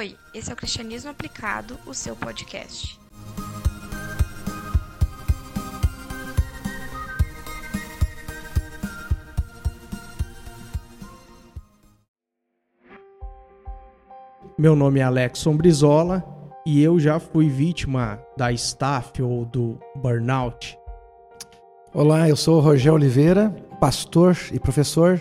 Oi, esse é o Cristianismo Aplicado, o seu podcast. Meu nome é Alex Sombrizola e eu já fui vítima da staff ou do burnout. Olá, eu sou o Rogério Oliveira, pastor e professor.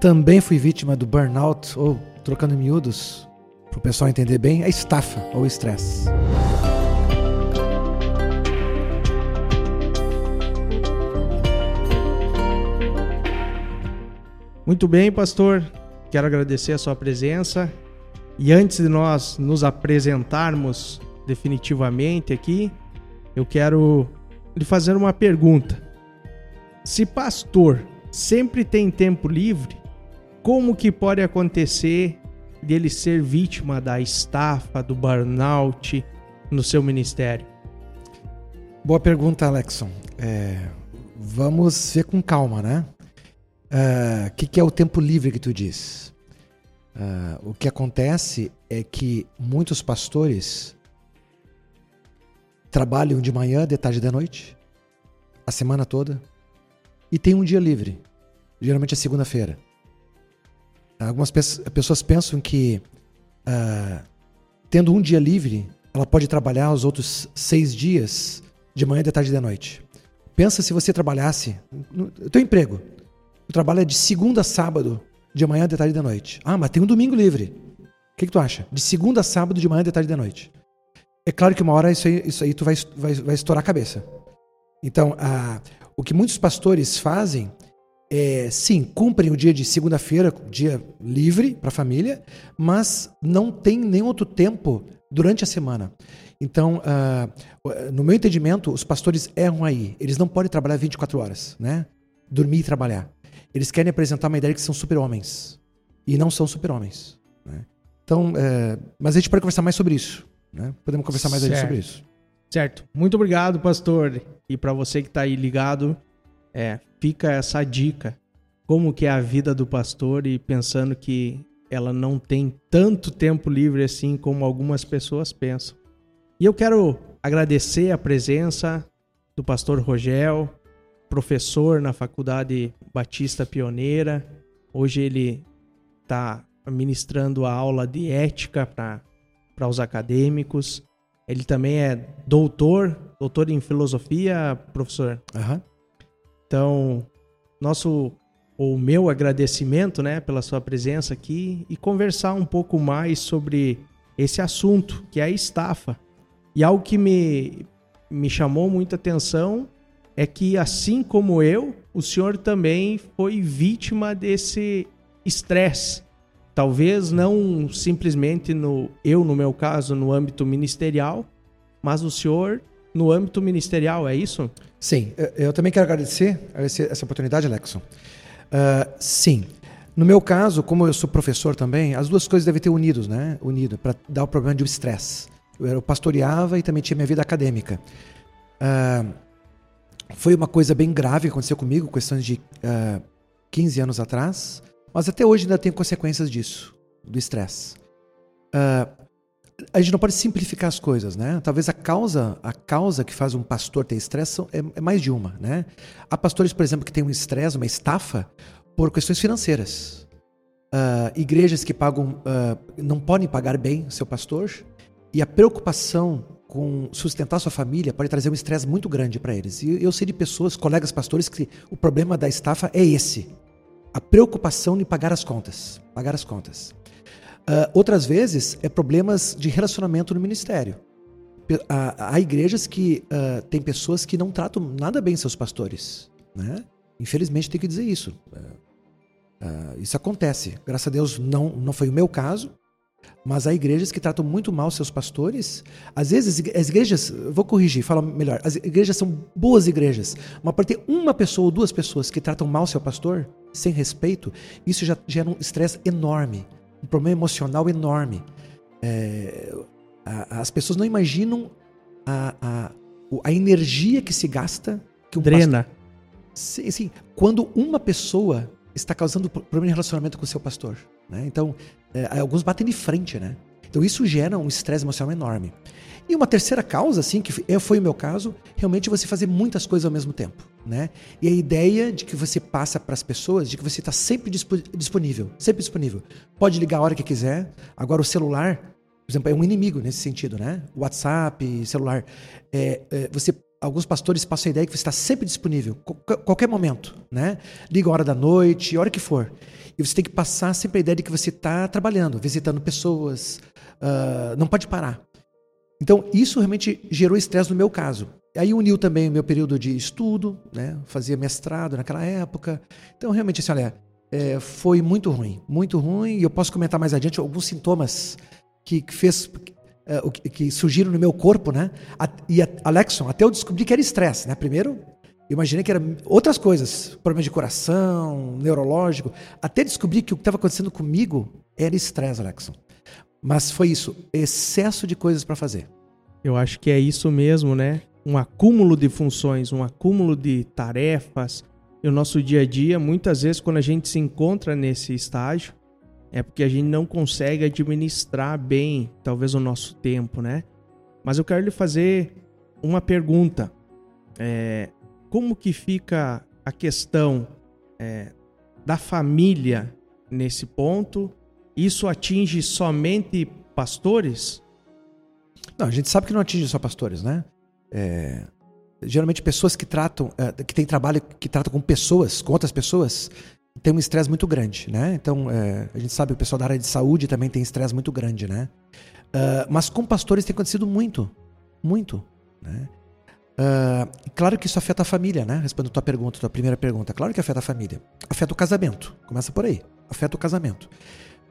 Também fui vítima do burnout ou, trocando miúdos, para o pessoal entender bem, a estafa ou estresse. Muito bem, pastor. Quero agradecer a sua presença. E antes de nós nos apresentarmos definitivamente aqui, eu quero lhe fazer uma pergunta. Se pastor sempre tem tempo livre, como que pode acontecer dele ser vítima da estafa, do burnout no seu ministério? Boa pergunta, Alexson. É, vamos ver com calma, né? O uh, que, que, é o tempo livre que tu diz? Uh, o que acontece é que muitos pastores trabalham de manhã, de tarde e de noite, a semana toda, e tem um dia livre, geralmente é segunda-feira. Algumas pessoas pensam que uh, tendo um dia livre, ela pode trabalhar os outros seis dias de manhã, de tarde e de noite. Pensa se você trabalhasse no teu emprego. O trabalho é de segunda a sábado, de manhã, de tarde e de noite. Ah, mas tem um domingo livre. O que, que tu acha? De segunda a sábado, de manhã, de tarde e de noite. É claro que uma hora isso aí, isso aí tu vai, vai, vai estourar a cabeça. Então, a, o que muitos pastores fazem é, sim, cumprem o dia de segunda-feira, dia livre para a família, mas não tem nenhum outro tempo durante a semana. Então, uh, no meu entendimento, os pastores erram aí. Eles não podem trabalhar 24 horas, né? Dormir e trabalhar. Eles querem apresentar uma ideia de que são super-homens. E não são super-homens. Né? Então, é, mas a gente pode conversar mais sobre isso. Né? Podemos conversar mais sobre isso. Certo. Muito obrigado, pastor. E para você que está aí ligado, é, fica essa dica. Como que é a vida do pastor e pensando que ela não tem tanto tempo livre assim como algumas pessoas pensam. E eu quero agradecer a presença do pastor Rogel, professor na Faculdade Batista Pioneira. Hoje ele está ministrando a aula de ética para os acadêmicos. Ele também é doutor, doutor em filosofia, professor. Uhum. Então, nosso ou meu agradecimento, né, pela sua presença aqui e conversar um pouco mais sobre esse assunto, que é a estafa. E algo que me, me chamou muita atenção é que, assim como eu, o senhor também foi vítima desse estresse. Talvez não simplesmente no eu, no meu caso, no âmbito ministerial, mas o senhor no âmbito ministerial, é isso? Sim, eu também quero agradecer, essa oportunidade, Alexson. Uh, sim, no meu caso, como eu sou professor também, as duas coisas devem ter unidos, né? Unido para dar o problema de estresse. Eu pastoreava e também tinha minha vida acadêmica. Uh, foi uma coisa bem grave que aconteceu comigo, questões de uh, ah, 15 anos atrás, mas até hoje ainda tenho consequências disso, do estresse. Uh, a gente não pode simplificar as coisas, né? Talvez a causa, a causa que faz um pastor ter estresse é, é mais de uma, né? Há pastores, por exemplo, que têm um estresse, uma estafa, por questões financeiras. Uh, igrejas que pagam, uh, não podem pagar bem o seu pastor, e a preocupação com sustentar sua família pode trazer um estresse muito grande para eles. E eu sei de pessoas, colegas pastores, que o problema da estafa é esse: a preocupação em pagar as contas. Pagar as contas. Uh, outras vezes é problemas de relacionamento no ministério. Há, igrejas que uh, tem pessoas que não tratam nada bem seus pastores. Né? Infelizmente tem que dizer isso. Uh, isso acontece. Graças a Deus não, não foi o meu caso. Mas há igrejas que tratam muito mal seus pastores. Às vezes, as igrejas, vou corrigir, fala melhor. As igrejas são boas igrejas, mas para ter uma pessoa ou duas pessoas que tratam mal seu pastor, sem respeito, isso já gera um estresse enorme, um problema emocional enorme. É, a, as pessoas não imaginam a, a, a energia que se gasta. Que um Drena. Pastor, sim, sim, quando uma pessoa está causando problema de relacionamento com o seu pastor. Né? Então, é, alguns batem de frente, né? Então isso gera um estresse emocional enorme. E uma terceira causa, assim, que foi o meu caso, realmente você fazer muitas coisas ao mesmo tempo, né? E a ideia de que você passa para as pessoas, de que você está sempre disponível, sempre disponível. Pode ligar a hora que quiser. Agora o celular, por exemplo, é um inimigo nesse sentido, né? WhatsApp, celular, é, é, você alguns pastores passam a ideia que você está sempre disponível, qualquer momento, né? Liga a hora da noite, a hora que for. E você tem que passar sempre a ideia de que você está trabalhando, visitando pessoas, uh, não pode parar. Então, isso realmente gerou estresse no meu caso. Aí uniu também o meu período de estudo, né? Fazia mestrado naquela época. Então, realmente, assim, olha, é, foi muito ruim, muito ruim. E eu posso comentar mais adiante alguns sintomas que, que fez é, que, surgiram no meu corpo, né? E a, Alexson, até eu descobri que era estresse, né? Primeiro, imaginei que era outras coisas, problemas de coração, neurológico, até descobri que o que estava acontecendo comigo era estresse, Alexson. Mas foi isso, excesso de coisas para fazer. Eu acho que é isso mesmo, né? Um acúmulo de funções, um acúmulo de tarefas. E o nosso dia a dia, muitas vezes, quando a gente se encontra nesse estágio, é porque a gente não consegue administrar bem, talvez, o nosso tempo, né? Mas eu quero lhe fazer uma pergunta. É, como que fica a questão é, da família nesse ponto isso atinge somente pastores? Não, a gente sabe que não atinge só pastores, né? É, geralmente pessoas que tratam, é, que têm trabalho que tratam com pessoas, com outras pessoas, tem um estresse muito grande, né? Então, é, a gente sabe que o pessoal da área de saúde também tem estresse muito grande, né? Uh, mas com pastores tem acontecido muito, muito, né? Uh, claro que isso afeta a família, né? Respondendo a tua pergunta, a tua primeira pergunta. Claro que afeta a família. Afeta o casamento. Começa por aí. Afeta o casamento.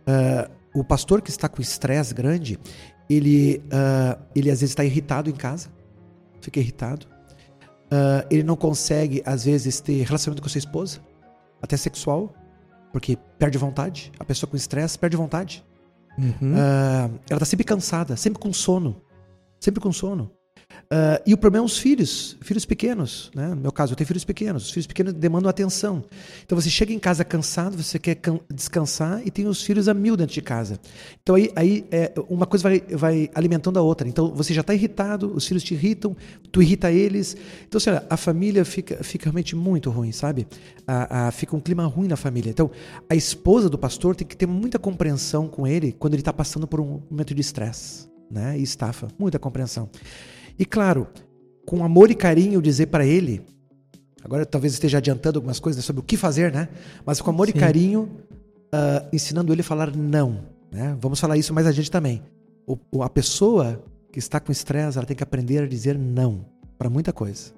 Uh, o pastor que está com estresse grande, ele, uh, ele às vezes está irritado em casa, fica irritado. Uh, ele não consegue, às vezes, ter relacionamento com sua esposa, até sexual, porque perde vontade. A pessoa com estresse perde vontade. Uhum. ela está sempre cansada, sempre com sono. Sempre com sono. Uh, e o problema é os filhos, filhos pequenos. Né? No meu caso, eu tenho filhos pequenos. Os filhos pequenos demandam atenção. Então você chega em casa cansado, você quer descansar e tem os filhos a mil dentro de casa. Então aí, aí é, uma coisa vai, vai alimentando a outra. Então você já está irritado, os filhos te irritam, tu irrita eles. Então, assim, a família fica, fica realmente muito ruim, sabe? A, a, fica um clima ruim na família. Então a esposa do pastor tem que ter muita compreensão com ele quando ele está passando por um momento de estresse né? e estafa. Muita compreensão. E claro, com amor e carinho dizer para ele, agora talvez esteja adiantando algumas coisas sobre o que fazer, né? Mas com amor Sim. e carinho, uh, ensinando ele a falar não. Né? Vamos falar isso mais adiante também. O, a pessoa que está com estresse, ela tem que aprender a dizer não para muita coisa.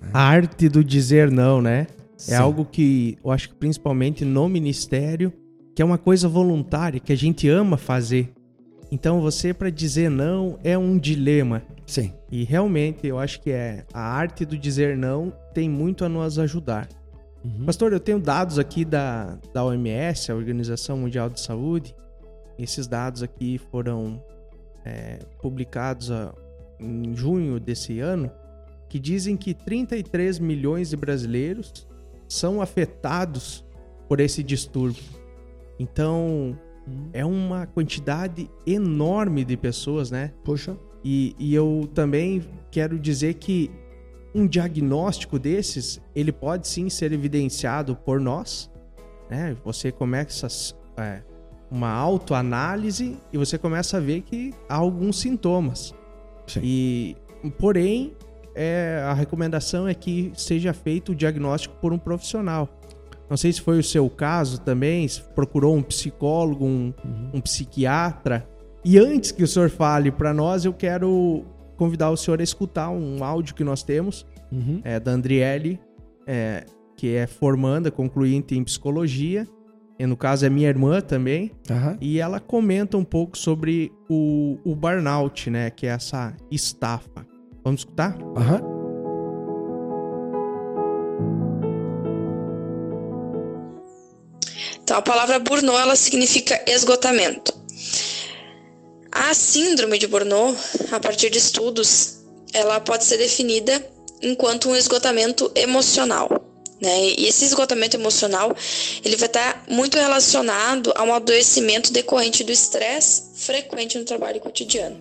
Né? A arte do dizer não, né? É Sim. É algo que eu acho que principalmente no ministério, que é uma coisa voluntária, que a gente ama fazer. Então você para dizer não é um dilema. Sim. E realmente eu acho que é a arte do dizer não tem muito a nos ajudar. Uhum. Pastor, eu tenho dados aqui da, da OMS, a Organização Mundial de Saúde. Esses dados aqui foram é, publicados a, em junho desse ano, que dizem que 33 milhões de brasileiros são afetados por esse distúrbio. Então, uhum. é uma quantidade enorme de pessoas, né? Poxa. E, e eu também quero dizer que um diagnóstico desses, ele pode sim ser evidenciado por nós. Né? Você começa é, uma autoanálise e você começa a ver que há alguns sintomas. Sim. E, porém, é, a recomendação é que seja feito o diagnóstico por um profissional. Não sei se foi o seu caso também, se procurou um psicólogo, um, uhum. um psiquiatra, e antes que o senhor fale para nós, eu quero convidar o senhor a escutar um áudio que nós temos uhum. é, da Andriele, é, que é formanda, concluinte em psicologia. E no caso é minha irmã também. Uhum. E ela comenta um pouco sobre o, o burnout, né? Que é essa estafa. Vamos escutar? Aham. Uhum. Então, a palavra burnout, ela significa esgotamento. A síndrome de Burnout, a partir de estudos, ela pode ser definida enquanto um esgotamento emocional, Né? E esse esgotamento emocional, ele vai estar muito relacionado a um adoecimento decorrente do estresse frequente no trabalho cotidiano.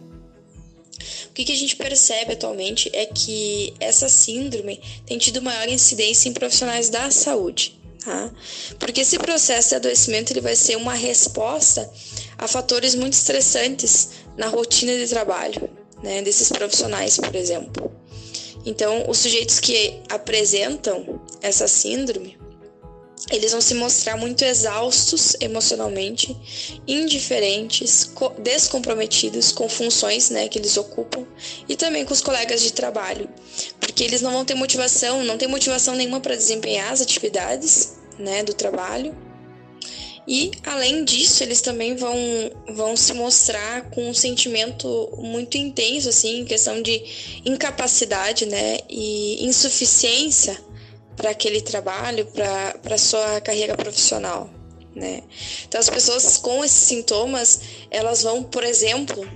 O que, que a gente percebe atualmente é que essa síndrome tem tido maior incidência em profissionais da saúde, tá? Porque esse processo de adoecimento ele vai ser uma resposta a fatores muito estressantes na rotina de trabalho, né, desses profissionais, por exemplo. Então, os sujeitos que apresentam essa síndrome, eles vão se mostrar muito exaustos emocionalmente, indiferentes, descomprometidos com funções né, que eles ocupam e também com os colegas de trabalho, porque eles não vão ter motivação, não tem motivação nenhuma para desempenhar as atividades né, do trabalho e, além disso, eles também vão, vão se mostrar com um sentimento muito intenso, assim, em questão de incapacidade, né? E insuficiência para aquele trabalho, para sua carreira profissional, né? Então, as pessoas com esses sintomas, elas vão, por exemplo,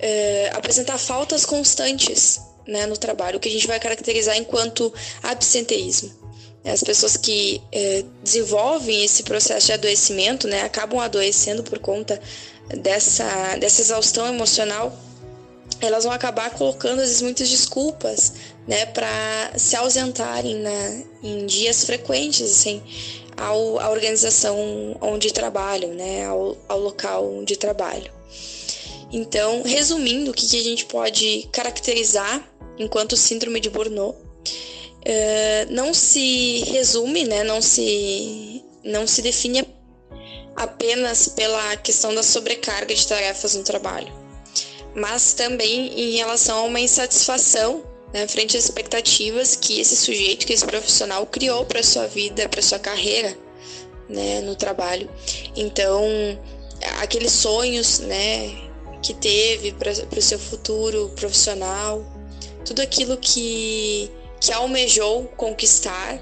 é, apresentar faltas constantes né, no trabalho, o que a gente vai caracterizar enquanto absenteísmo. As pessoas que é, desenvolvem esse processo de adoecimento, né, acabam adoecendo por conta dessa, dessa exaustão emocional, elas vão acabar colocando às vezes muitas desculpas, né, para se ausentarem na, em dias frequentes, assim, ao, à organização onde trabalham, né, ao, ao local de trabalho. Então, resumindo, o que, que a gente pode caracterizar enquanto síndrome de Burnout uh, não se resume, né, não, se, não se define apenas pela questão da sobrecarga de tarefas no trabalho, mas também em relação a uma insatisfação né, frente às expectativas que esse sujeito, que esse profissional criou para sua vida, para sua carreira né, no trabalho. Então, aqueles sonhos né, que teve para o seu futuro profissional, tudo aquilo que que almejou conquistar,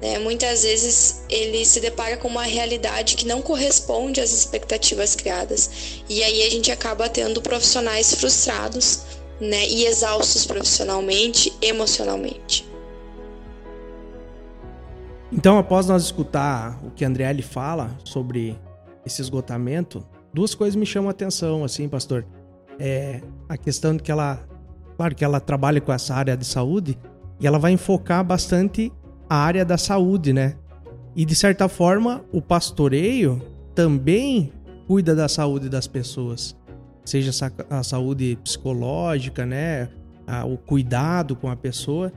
né, muitas vezes ele se depara com uma realidade que não corresponde às expectativas criadas. E aí a gente acaba tendo profissionais frustrados né, e exaustos profissionalmente, emocionalmente. Então, após nós escutar o que a Andriele fala sobre esse esgotamento, duas coisas me chamam a atenção, assim, pastor. É a questão de que ela, claro que ela trabalha com essa área de saúde, e ela vai enfocar bastante a área da saúde, né? E de certa forma, o pastoreio também cuida da saúde das pessoas, seja a saúde psicológica, né? O cuidado com a pessoa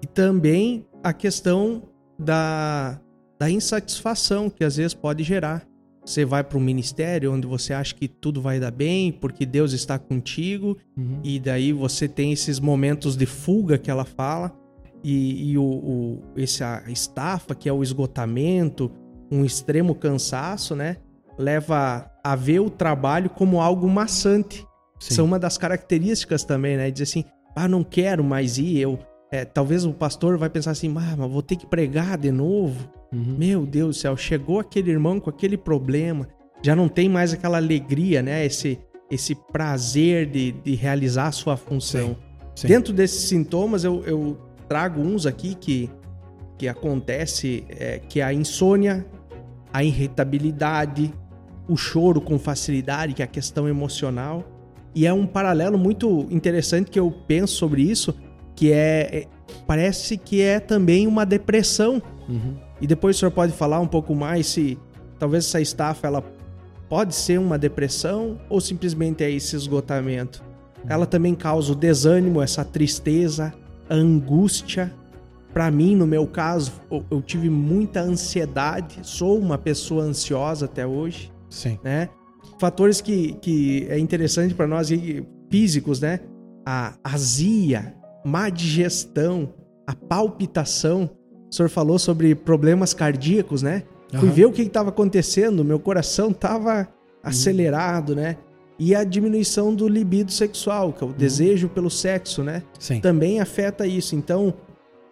e também a questão da, da insatisfação que às vezes pode gerar. Você vai para um ministério onde você acha que tudo vai dar bem, porque Deus está contigo, uhum. e daí você tem esses momentos de fuga que ela fala, e, e o, o, essa estafa, que é o esgotamento, um extremo cansaço, né? Leva a ver o trabalho como algo maçante. Sim. São uma das características também, né? Dizer assim, ah, não quero mais ir, eu... É, talvez o pastor vai pensar assim, ah, mas vou ter que pregar de novo. Uhum. Meu Deus do céu, chegou aquele irmão com aquele problema, já não tem mais aquela alegria, né? Esse, esse prazer de, de realizar a sua função. Sim. Sim. Dentro desses sintomas, eu, eu trago uns aqui que, que acontece, é, que é a insônia, a irritabilidade, o choro com facilidade, que é a questão emocional. E é um paralelo muito interessante que eu penso sobre isso, que é, é parece que é também uma depressão. Uhum. E depois o senhor pode falar um pouco mais se talvez essa estafa ela pode ser uma depressão ou simplesmente é esse esgotamento. Ela também causa o desânimo, essa tristeza, a angústia. Para mim, no meu caso, eu tive muita ansiedade, sou uma pessoa ansiosa até hoje. Sim. Né? Fatores que, que é interessante para nós físicos, né? A azia, má digestão, a palpitação. O senhor falou sobre problemas cardíacos, né? Uhum. Fui ver o que estava acontecendo, meu coração estava uhum. acelerado, né? E a diminuição do libido sexual, que é o uhum. desejo pelo sexo, né? Sim. Também afeta isso. Então,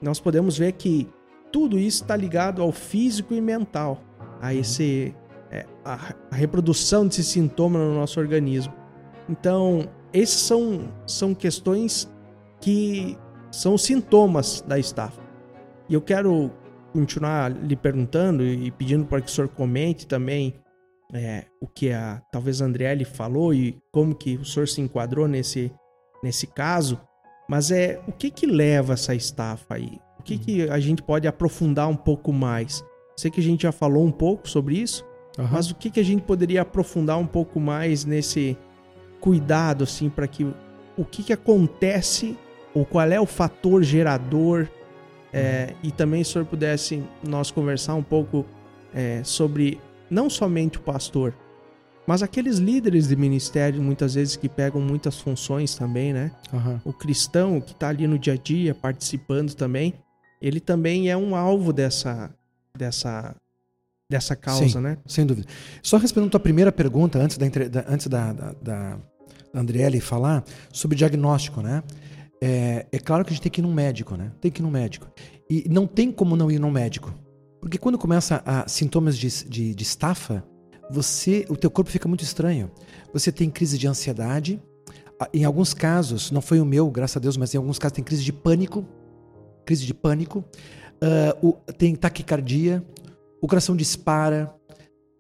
nós podemos ver que tudo isso está ligado ao físico e mental, a uhum. esse é, a, a, reprodução desse sintoma no nosso organismo. Então, esses são, são questões que são sintomas da estafa. E eu quero continuar lhe perguntando e pedindo para que o senhor comente também é, o que a talvez a Andriele falou e como que o senhor se enquadrou nesse, nesse caso, mas é o que que leva essa estafa aí? O que que a gente pode aprofundar um pouco mais? Sei que a gente já falou um pouco sobre isso, uhum. mas o que que a gente poderia aprofundar um pouco mais nesse cuidado assim para que o que que acontece ou qual é o fator gerador é, e também se o senhor pudesse nós conversar um pouco é, sobre não somente o pastor, mas aqueles líderes de ministério, muitas vezes, que pegam muitas funções também, né? Uhum. O cristão que está ali no dia a dia, participando também, ele também é um alvo dessa, dessa, dessa causa, Sim, né? Sem dúvida. Só respondendo a tua primeira pergunta, antes da, da antes da, da, da Andriele falar, sobre diagnóstico, né? É, é claro que a gente tem que ir num médico, né? Tem que ir num médico. E não tem como não ir num médico. Porque quando começa a sintomas de, de, de estafa, você, o teu corpo fica muito estranho. Você tem crise de ansiedade. Em alguns casos, não foi o meu, graças a Deus, mas em alguns casos tem crise de pânico. Crise de pânico. Uh, o, tem taquicardia. O coração dispara.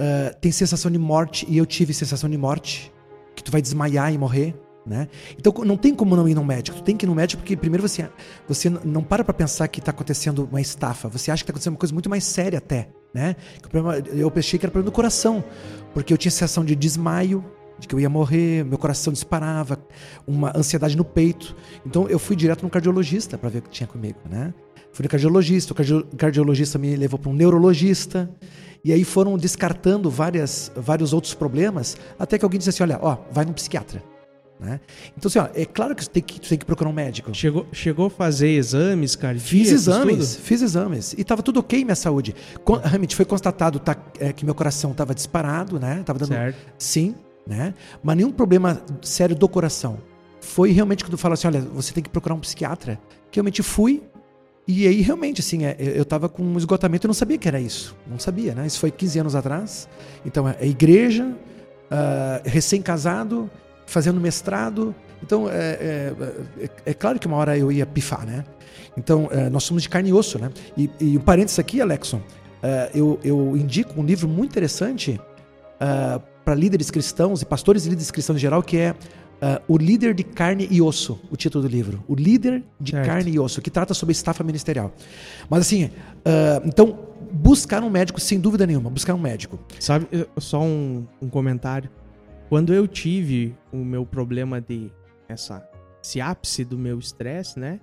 Uh, tem sensação de morte. E eu tive sensação de morte. Que tu vai desmaiar e morrer. Né? Então não tem como não ir no médico. Tu tem que ir no médico porque primeiro você, você não para para pensar que está acontecendo uma estafa. Você acha que está acontecendo uma coisa muito mais séria até. Né? Eu pensei que era problema do coração, porque eu tinha sensação de desmaio, de que eu ia morrer, meu coração disparava, uma ansiedade no peito. Então eu fui direto no cardiologista para ver o que tinha comigo. Né? Fui no cardiologista, o cardiologista me levou para um neurologista. E aí foram descartando várias, vários outros problemas, até que alguém disse assim: olha, ó, vai no psiquiatra. Né? Então, assim, ó, é claro que você tem que, tem que procurar um médico. Chegou, chegou a fazer exames, cara? Fiz exames, tudo? fiz exames. E estava tudo ok minha saúde. Con realmente foi constatado tá, é, que meu coração estava disparado, né? Tava dando. Certo. Sim, né? Mas nenhum problema sério do coração. Foi realmente quando falo assim: olha, você tem que procurar um psiquiatra. Que realmente fui. E aí, realmente, assim, é, eu estava com um esgotamento e não sabia que era isso. Não sabia, né? Isso foi 15 anos atrás. Então, é, é igreja, uh, recém-casado fazendo mestrado. Então, é, é, é, é, claro que uma hora eu ia pifar, né? Então, é, nós somos de carne e osso, né? E, e um parênteses aqui, Alexson, é, eu, eu, indico um livro muito interessante é, para líderes cristãos e pastores e líderes cristãos em geral, que é O Líder de Carne e Osso, o título do livro. O Líder de certo. Carne e Osso, que trata sobre estafa ministerial. Mas assim, então, buscar um médico, sem dúvida nenhuma, buscar um médico. Sabe, só um, um comentário. Quando eu tive o meu problema de essa, esse ápice do meu estresse, né?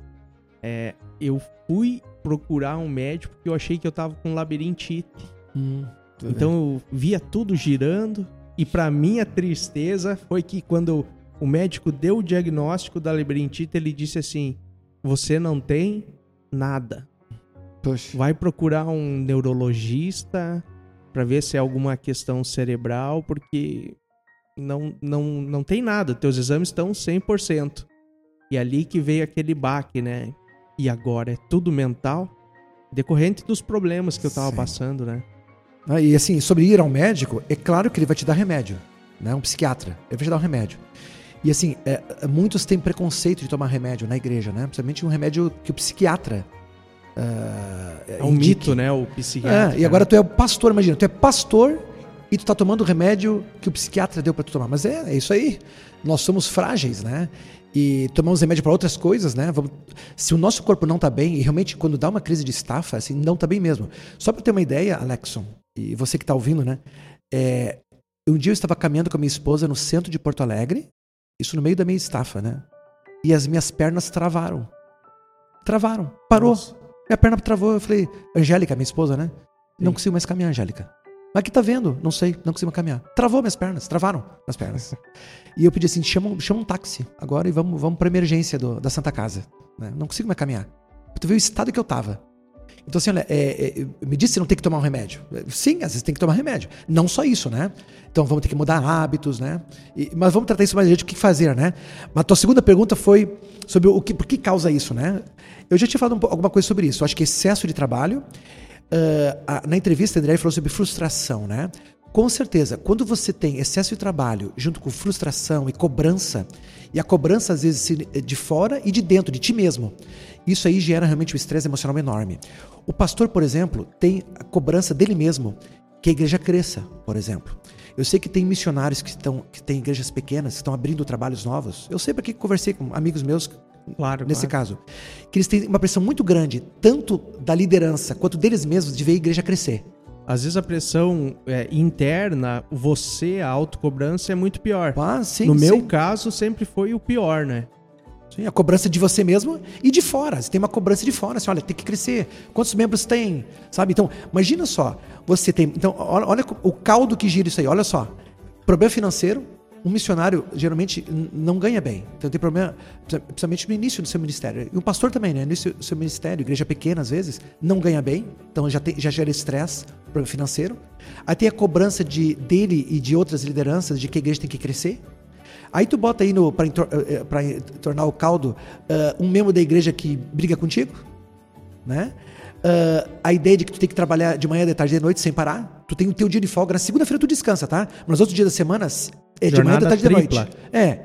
É, eu fui procurar um médico porque eu achei que eu tava com labirintite. Hum, então bem. eu via tudo girando e para minha tristeza foi que quando o médico deu o diagnóstico da labirintite, ele disse assim: "Você não tem nada. Poxa. Vai procurar um neurologista para ver se é alguma questão cerebral, porque não, não, não tem nada, teus exames estão 100%. E ali que veio aquele baque, né? E agora é tudo mental, decorrente dos problemas que eu tava Sim. passando, né? Ah, e assim, sobre ir ao médico, é claro que ele vai te dar remédio, né? Um psiquiatra, ele vai te dar um remédio. E assim, é, muitos têm preconceito de tomar remédio na igreja, né? Principalmente um remédio que o psiquiatra. Uh, é um indique. mito, né? O psiquiatra. É, e agora tu é pastor, imagina, tu é pastor e tu tá tomando o remédio que o psiquiatra deu para tu tomar. Mas é, é isso aí. Nós somos frágeis, né? E tomamos remédio para outras coisas, né? Vamos... Se o nosso corpo não tá bem, e realmente quando dá uma crise de estafa, assim, não tá bem mesmo. Só para ter uma ideia, Alexson, e você que tá ouvindo, né? É... Um dia eu estava caminhando com a minha esposa no centro de Porto Alegre, isso no meio da minha estafa, né? E as minhas pernas travaram. Travaram. Parou. Nossa. Minha perna travou. Eu falei, Angélica, minha esposa, né? Sim. Não consigo mais caminhar, Angélica. Mas que tá vendo? Não sei, não consigo caminhar. Travou minhas pernas, travaram as pernas. e eu pedi assim: chama, chama um táxi agora e vamos, vamos pra emergência do, da Santa Casa. Né? Não consigo mais caminhar. Tu viu o estado que eu tava. Então, assim, olha, é, é, me disse que não tem que tomar um remédio. Sim, às vezes tem que tomar remédio. Não só isso, né? Então vamos ter que mudar hábitos, né? E, mas vamos tratar isso mais adiante, o que fazer, né? Mas a tua segunda pergunta foi sobre o que, por que causa isso, né? Eu já tinha falado um, alguma coisa sobre isso. Eu acho que excesso de trabalho uh, na entrevista, André falou sobre frustração, né? Com certeza, quando você tem excesso de trabalho junto com frustração e cobrança, e a cobrança às vezes de fora e de dentro, de ti mesmo. Isso aí gera realmente um estresse emocional enorme. O pastor, por exemplo, tem a cobrança dele mesmo que a igreja cresça, por exemplo. Eu sei que tem missionários que estão que têm igrejas pequenas, que estão abrindo trabalhos novos. Eu sei porque conversei com amigos meus Claro, nesse claro. caso, que eles têm uma pressão muito grande, tanto da liderança quanto deles mesmos, de ver a igreja crescer. Às vezes a pressão é, interna, você, a autocobrança é muito pior. Ah, sim, no meu sim. caso, sempre foi o pior, né? Sim, a cobrança de você mesmo e de fora. Você tem uma cobrança de fora. Assim, olha, tem que crescer. Quantos membros tem? Sabe? Então, imagina só. Você tem. Então, olha, olha o caldo que gira isso aí. Olha só. Problema financeiro. Um missionário geralmente não ganha bem. Então tem problema, principalmente no início do seu ministério. E um pastor também, né? No início do seu ministério, igreja pequena às vezes, não ganha bem. Então já, tem, já gera estresse, problema financeiro. Aí tem a cobrança de, dele e de outras lideranças de que a igreja tem que crescer. Aí tu bota aí para tornar o caldo ah, um membro da igreja que briga contigo, né? Ah, a ideia de que tu tem que trabalhar de manhã, de tarde, de noite sem parar. Tu tem o teu dia de folga. Na segunda-feira tu descansa, tá? Mas nos outros dias da semana é de manhã, Jornada tarde, de tripla. noite. É.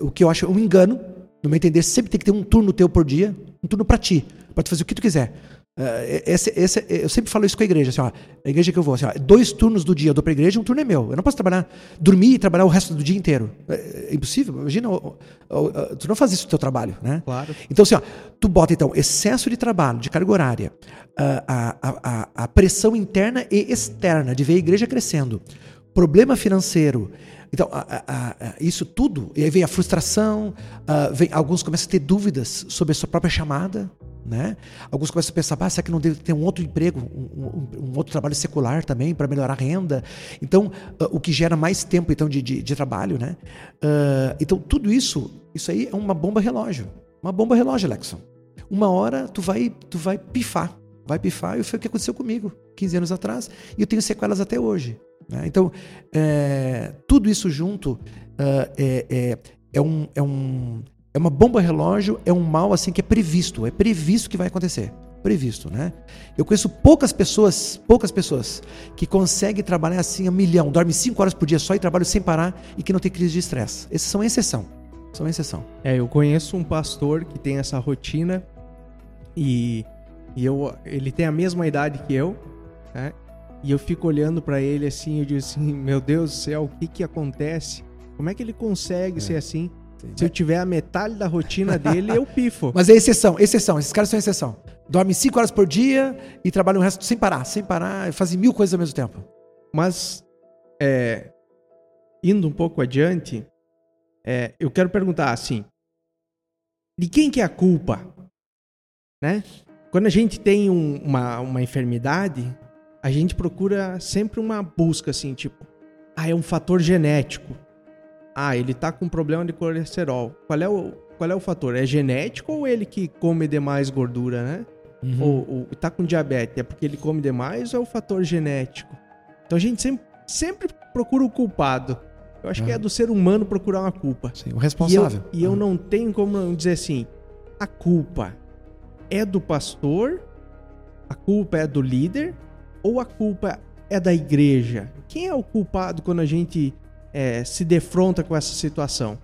O que eu acho um engano, no meu entender, sempre tem que ter um turno teu por dia, um turno pra ti, pra tu fazer o que tu quiser. Ah, esse, esse- eu sempre falo isso com a igreja, assim, ó, a igreja que eu vou, assim, ó, dois turnos do dia eu dou pra igreja, um turno é meu. Eu não posso trabalhar, dormir e trabalhar o resto do dia inteiro. É, é impossível. Imagina, ó, tu não faz isso no teu trabalho, né? Claro. Então, assim, ó, tu bota então excesso de trabalho, de carga horária, a, a, a, a pressão interna e externa de ver a igreja crescendo, problema financeiro. Então, a- a- a- isso tudo, e aí vem a frustração, vem, alguns começam a ter dúvidas sobre a sua própria chamada, né? Alguns começam a pensar, ah, será que não deve ter um outro emprego, um, um- um outro trabalho secular também para melhorar a renda? Então, ah, o que gera mais tempo então de, de, de trabalho, né? Ah, então, tudo isso, isso aí é uma bomba relógio, uma bomba relógio, Alexson. Uma hora tu vai, tu vai pifar, vai pifar, e foi o que aconteceu comigo 15 anos atrás, e eu tenho sequelas até hoje. Né? Então, é, tudo isso junto ah, é, é, é, um, é, um, é uma bomba relógio, é um mal assim que é previsto, é previsto que vai acontecer. Previsto, né? Eu conheço poucas pessoas, poucas pessoas que conseguem trabalhar assim a milhão, dorme 5 horas por dia só e trabalham sem parar e que não tem crise de estresse. Esses são exceção. São exceção. É, eu conheço um pastor que tem essa rotina e, e eu, ele tem a mesma idade que eu, né? E eu fico olhando pra ele assim, eu digo assim, meu Deus do céu, o que que acontece? Como é que ele consegue ser assim? Se eu tiver a metade da rotina dele, eu pifo. Mas é exceção, exceção. Esses caras são exceção. Dormem 5 horas por dia e trabalham o resto sem parar, sem parar, e fazem mil coisas ao mesmo tempo. Mas, é, indo um pouco adiante, é, eu quero perguntar assim: de quem que é a culpa? Né? Quando a gente tem um- uma, uma enfermidade, a gente procura sempre uma busca assim, tipo, ah, é um fator genético. Ah, ele tá com problema de colesterol. Qual é o, qual é o fator? É genético ou ele que come demais gordura, né? Ou, ou tá com diabetes, é porque ele come demais ou é o fator genético? Então a gente sempre, sempre procura o culpado. Eu acho que é do ser humano procurar uma culpa. Sim, o E eu, responsável. e eu não tenho como não dizer assim: a culpa é do pastor, a culpa é do líder, ou a culpa é da igreja? Quem é o culpado quando a gente é, se defronta com essa situação?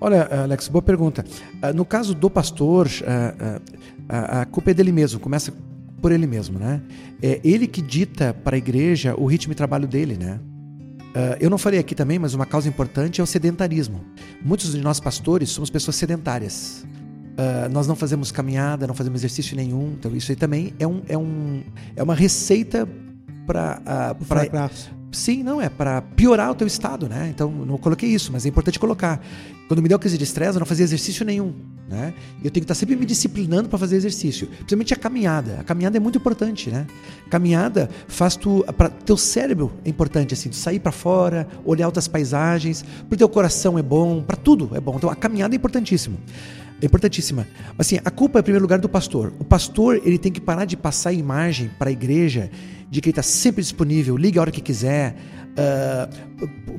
Olha, Alex, boa pergunta. Ah, No caso do pastor, ah, ah, a culpa é dele mesmo, começa por ele mesmo, né? É ele que dita para a igreja o ritmo de trabalho dele, né? Eu não falei aqui também, mas uma causa importante é o sedentarismo. Muitos de nós pastores somos pessoas sedentárias. Ah, nós não fazemos caminhada, não fazemos exercício nenhum. Então isso aí também é, um, é, um, é uma receita para O fracasso. Sim, não, é para piorar o teu estado, né? Então, não coloquei isso, mas é importante colocar. Quando me deu crise de estresse, eu não fazia exercício nenhum, né? Eu tenho que estar sempre me disciplinando para fazer exercício. Principalmente a caminhada. A caminhada é muito importante, né? Caminhada faz tu para teu cérebro é importante assim, tu sair para fora, olhar outras paisagens, pro teu coração é bom, para tudo é bom. Então, a caminhada é importantíssimo. É importantíssima. Assim, a culpa é em primeiro lugar do pastor. O pastor, ele tem que parar de passar a imagem para a igreja de que ele está sempre disponível, liga a hora que quiser, ah,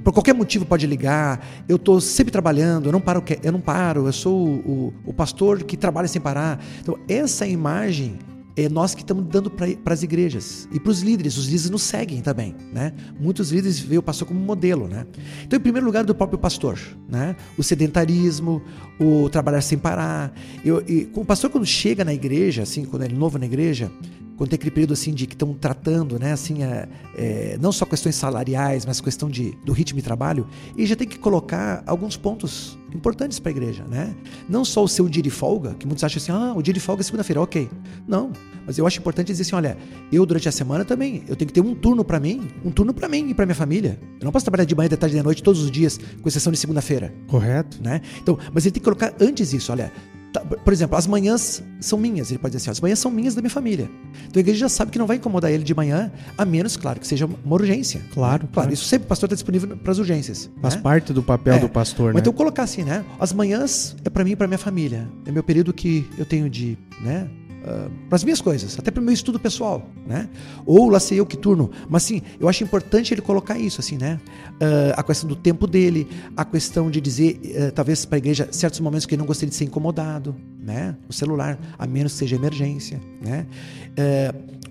por qualquer motivo pode ligar, eu estou sempre trabalhando, eu não paro, eu não paro, eu sou o, o- o pastor que trabalha sem parar. Então, essa imagem é nós que estamos dando para as igrejas e para os líderes. Os líderes nos seguem também, né? Muitos líderes veem o pastor como modelo, né? Então, em primeiro lugar, do próprio pastor, né? O sedentarismo, o trabalhar sem parar. Eu, e, o pastor quando chega na igreja, assim, quando é novo na igreja, quando tem aquele período assim de que estão tratando, né, assim, é, é, não só questões salariais, mas questão de, do ritmo de trabalho, e já tem que colocar alguns pontos importantes para a igreja, né? Não só o seu dia de folga, que muitos acham assim, ah, o dia de folga é segunda-feira, ok. Não, mas eu acho importante dizer assim, olha, eu durante a semana também, eu tenho que ter um turno para mim, um turno para mim e para minha família. Eu não posso trabalhar de manhã, de tarde, de noite todos os dias, com exceção de segunda-feira. Correto. Né? Então, mas ele tem que colocar antes isso, olha, por exemplo, as manhãs são minhas, ele pode dizer assim, as manhãs são minhas da minha família. Então a igreja já sabe que não vai incomodar ele de manhã, a menos, claro, que seja uma urgência. Claro. Claro, claro. isso sempre o pastor está disponível para as urgências. Faz né? parte do papel é. do pastor, Mas né? então colocar assim, né? As manhãs é para mim e para minha família. É meu período que eu tenho de, né? Uh, para as minhas coisas, até para o meu estudo pessoal, né? Ou lá sei eu que turno. Mas sim, eu acho importante ele colocar isso, assim, né? Uh, a questão do tempo dele, a questão de dizer, uh, talvez para a igreja, certos momentos que ele não gostaria de ser incomodado, né? O celular, a menos que seja emergência, né?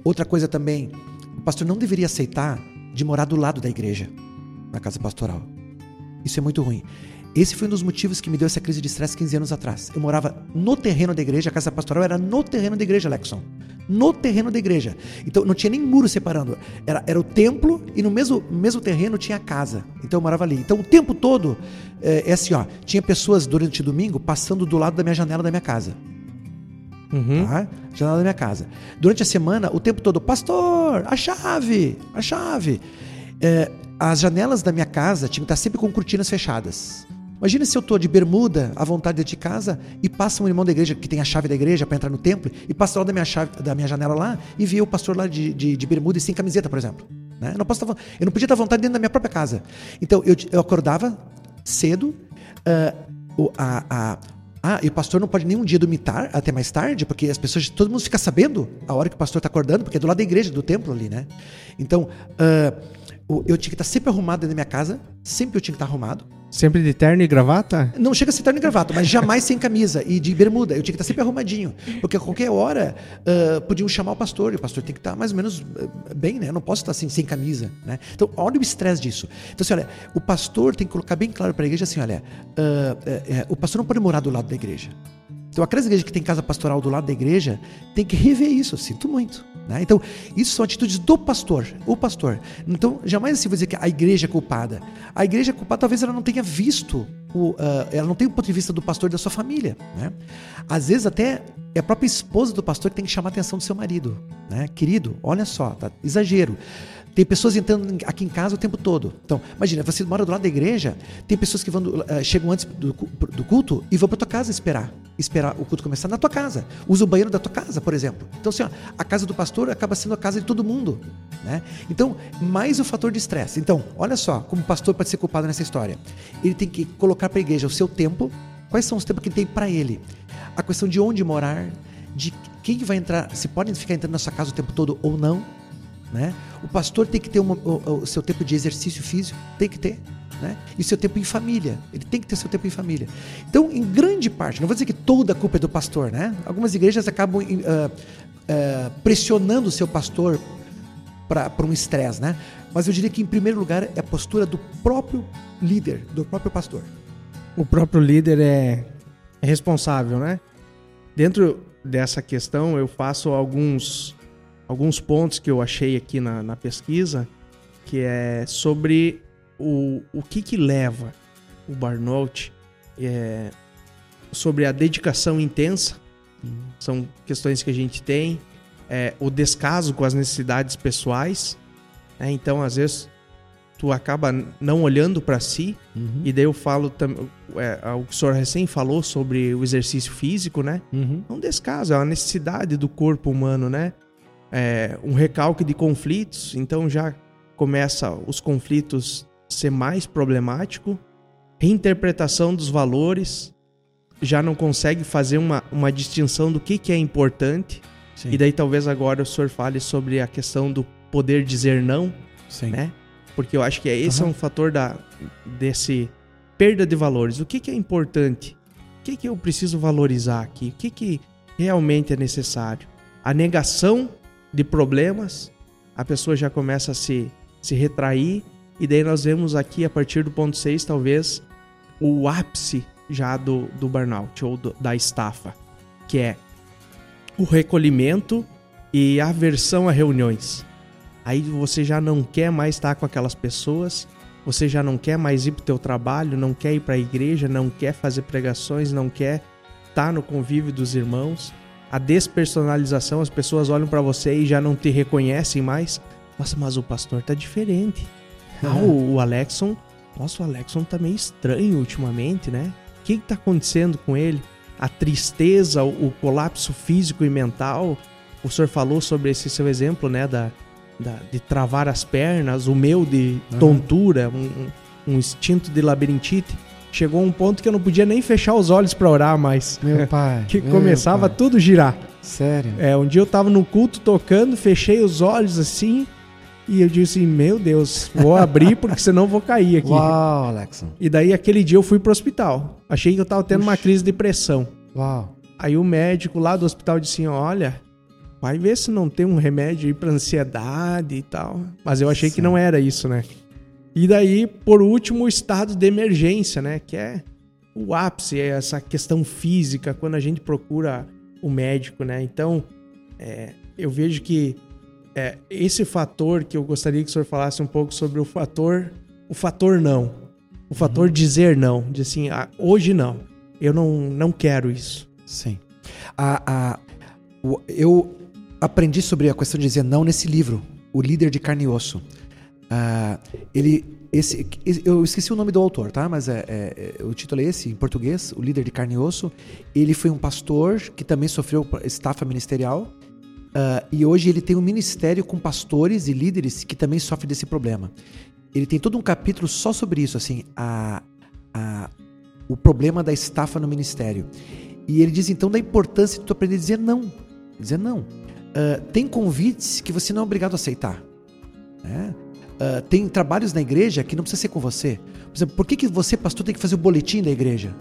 outra coisa também, o pastor não deveria aceitar de morar do lado da igreja, na casa pastoral. Isso é muito ruim. Esse foi um dos motivos que me deu essa crise de estresse 15 anos atrás. Eu morava no terreno da igreja, a casa pastoral era no terreno da igreja, Lexon. No terreno da igreja. Então não tinha nem muro separando. Era, era o templo e no mesmo, mesmo terreno tinha a casa. Então eu morava ali. Então o tempo todo é, é assim, ó. Tinha pessoas durante o domingo passando do lado da minha janela da minha casa. Uhum. Tá? Janela da minha casa. Durante a semana, o tempo todo, pastor, a chave, a chave. É, as janelas da minha casa tinham que estar sempre com cortinas fechadas. Imagina se eu estou de bermuda à vontade de casa e passa um irmão da igreja que tem a chave da igreja para entrar no templo e passa lá da minha, chave, da minha janela lá e vê o pastor lá de, de, de bermuda e sem camiseta, por exemplo. Né? Eu, não posso, eu não podia estar à vontade dentro da minha própria casa. Então eu, eu acordava cedo, uh, a, a, ah, e o pastor não pode nem um dia dormir até mais tarde, porque as pessoas, todo mundo fica sabendo a hora que o pastor está acordando, porque é do lado da igreja, do templo ali, né? Então, uh, eu tinha que estar sempre arrumado dentro da minha casa, sempre eu tinha que estar arrumado. Sempre de terno e gravata? Não chega a ser terno e gravata, mas jamais sem camisa e de bermuda. Eu tinha que estar sempre arrumadinho. Porque a qualquer hora uh, podiam chamar o pastor, e o pastor tem que estar mais ou menos bem, né? Eu não posso estar assim, sem camisa. Né? Então, olha o estresse disso. Então, assim, olha, o pastor tem que colocar bem claro para a igreja assim: olha, uh, o pastor não pode morar do lado da igreja. Então, aquelas igrejas que tem casa pastoral do lado da igreja tem que rever isso. Sinto muito. Né? Então, isso são atitudes do pastor, o pastor. Então, jamais assim vou dizer que a igreja é culpada. A igreja é culpada, talvez ela não tenha visto, o, uh, ela não tenha o ponto de vista do pastor e da sua família. Né? Às vezes, até é a própria esposa do pastor que tem que chamar a atenção do seu marido. Né? Querido, olha só, tá? exagero. Tem pessoas entrando aqui em casa o tempo todo. Então, imagina, você mora do lado da igreja, tem pessoas que vão, uh, chegam antes do, do culto e vão para tua casa esperar. Esperar o culto começar na tua casa. Usa o banheiro da tua casa, por exemplo. Então, assim, ó, a casa do pastor acaba sendo a casa de todo mundo. Né? Então, mais o fator de estresse. Então, olha só como o pastor pode ser culpado nessa história. Ele tem que colocar para a igreja o seu tempo. Quais são os tempos que ele tem para ele? A questão de onde morar, de quem vai entrar, se podem ficar entrando na sua casa o tempo todo ou não né? O pastor tem que ter uma, o, o, seu tempo de exercício físico, tem que ter. Né? E seu tempo em família. Ele tem que ter seu tempo em família. Então, em grande parte, não vou dizer que toda a culpa é do pastor, né? Algumas igrejas acabam uh, uh, pressionando o seu pastor para um estresse, né? Mas eu diria que, em primeiro lugar, é a postura do próprio líder, do próprio pastor. O próprio líder é responsável, né? Dentro dessa questão, eu faço alguns alguns pontos que eu achei aqui na, na pesquisa, que é sobre o, o que que leva o burnout, é, sobre a dedicação intensa, são questões que a gente tem, é, o descaso com as necessidades pessoais, é, então às vezes tu acaba não olhando para si, uhum. e daí eu falo também, é, o que o senhor recém falou sobre o exercício físico, né? Uhum. É um descaso, é uma necessidade do corpo humano, né? É, um recalque de conflitos, então já começa os conflitos ser mais problemático, reinterpretação dos valores, já não consegue fazer uma, uma distinção do que, que é importante. Sim. E daí talvez agora o senhor fale sobre a questão do poder dizer não, Sim. né? Porque eu acho que esse uhum. é um fator da, desse perda de valores. O que, que é importante? O que, que eu preciso valorizar aqui? O que, que realmente é necessário? a negação de problemas, a pessoa já começa a se, se retrair, e daí nós vemos aqui, a partir do ponto 6, talvez, o ápice já do, do burnout ou do, da estafa, que é o recolhimento e aversão a reuniões. Aí você já não quer mais estar com aquelas pessoas, você já não quer mais ir para o teu trabalho, não quer ir para a igreja, não quer fazer pregações, não quer estar no convívio dos irmãos. A despersonalização, as pessoas olham para você e já não te reconhecem mais. Nossa, mas o pastor tá diferente. Ah, o, o Alexon, nossa, o Alexon tá meio estranho ultimamente, né? O que, que tá acontecendo com ele? A tristeza, o, o colapso físico e mental. O senhor falou sobre esse seu exemplo, né? Da, da, de travar as pernas, o meu de tontura, um, um instinto de labirintite. Chegou um ponto que eu não podia nem fechar os olhos para orar mais. Meu pai. que meu começava pai. tudo a girar. Sério? É, um dia eu tava no culto tocando, fechei os olhos assim e eu disse: Meu Deus, vou abrir porque senão vou cair aqui. Uau, Alexon. E daí aquele dia eu fui pro hospital. Achei que eu tava tendo uma crise de pressão. Uau. Aí o médico lá do hospital disse assim: Olha, vai ver se não tem um remédio aí pra ansiedade e tal. Mas eu achei que não era isso, né? E daí, por último, o estado de emergência, né? Que é o ápice, é essa questão física, quando a gente procura o médico, né? Então, é, eu vejo que é, esse fator que eu gostaria que o senhor falasse um pouco sobre o fator, o fator não. O fator dizer não. De assim, ah, hoje não. Eu não, não quero isso. Sim. A, a, o- eu aprendi sobre a questão de dizer não nesse livro, O Líder de Carne e Osso. Ah, ele, esse, eu esqueci o nome do autor, tá? Mas é, é- é- o título é esse, em português, O Líder de Carne e Osso. Ele foi um pastor que também sofreu estafa ministerial. ah, e hoje ele tem um ministério com pastores e líderes que também sofrem desse problema. Ele tem todo um capítulo só sobre isso, assim, a, a, o problema da estafa no ministério. E ele diz então da importância de tu aprender a dizer não. Dizer não. Ah, tem convites que você não é obrigado a aceitar. né? Ah, tem trabalhos na igreja que não precisa ser com você. Por exemplo, por que, que você, pastor, tem que fazer o boletim da igreja?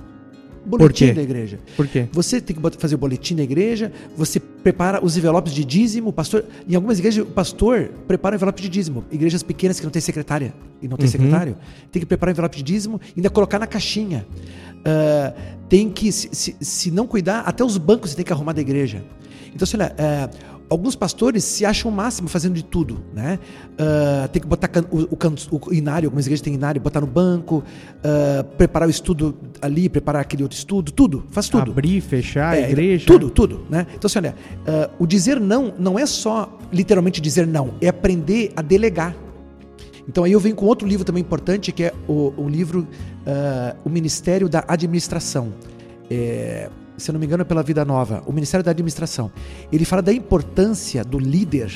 Boletim da igreja. Por quê? Você tem que fazer o boletim da igreja, você prepara os envelopes de dízimo, pastor. Em algumas igrejas, o pastor prepara o envelope de dízimo. Igrejas pequenas que não tem secretária e não tem Uhum. secretário, tem que preparar o envelope de dízimo e ainda colocar na caixinha. Ah, tem que, se, se- se não cuidar, até os bancos você tem que arrumar da igreja. Então, assim, olha, ah, alguns pastores se acham o máximo fazendo de tudo, né? Ah, tem que botar can- o, o, o inário, algumas igrejas têm inário, botar no banco, ah, preparar o estudo ali, preparar aquele outro estudo, tudo, faz tudo. Abrir, fechar a É, igreja. Tudo, tudo, né? Então, assim, olha, ah, o dizer não não é só literalmente dizer não, é aprender a delegar. Então aí eu venho com outro livro também importante, que é o, o livro O Ministério da Administração. É, se eu não me engano, é pela Vida Nova, o Ministério da Administração. Ele fala da importância do líder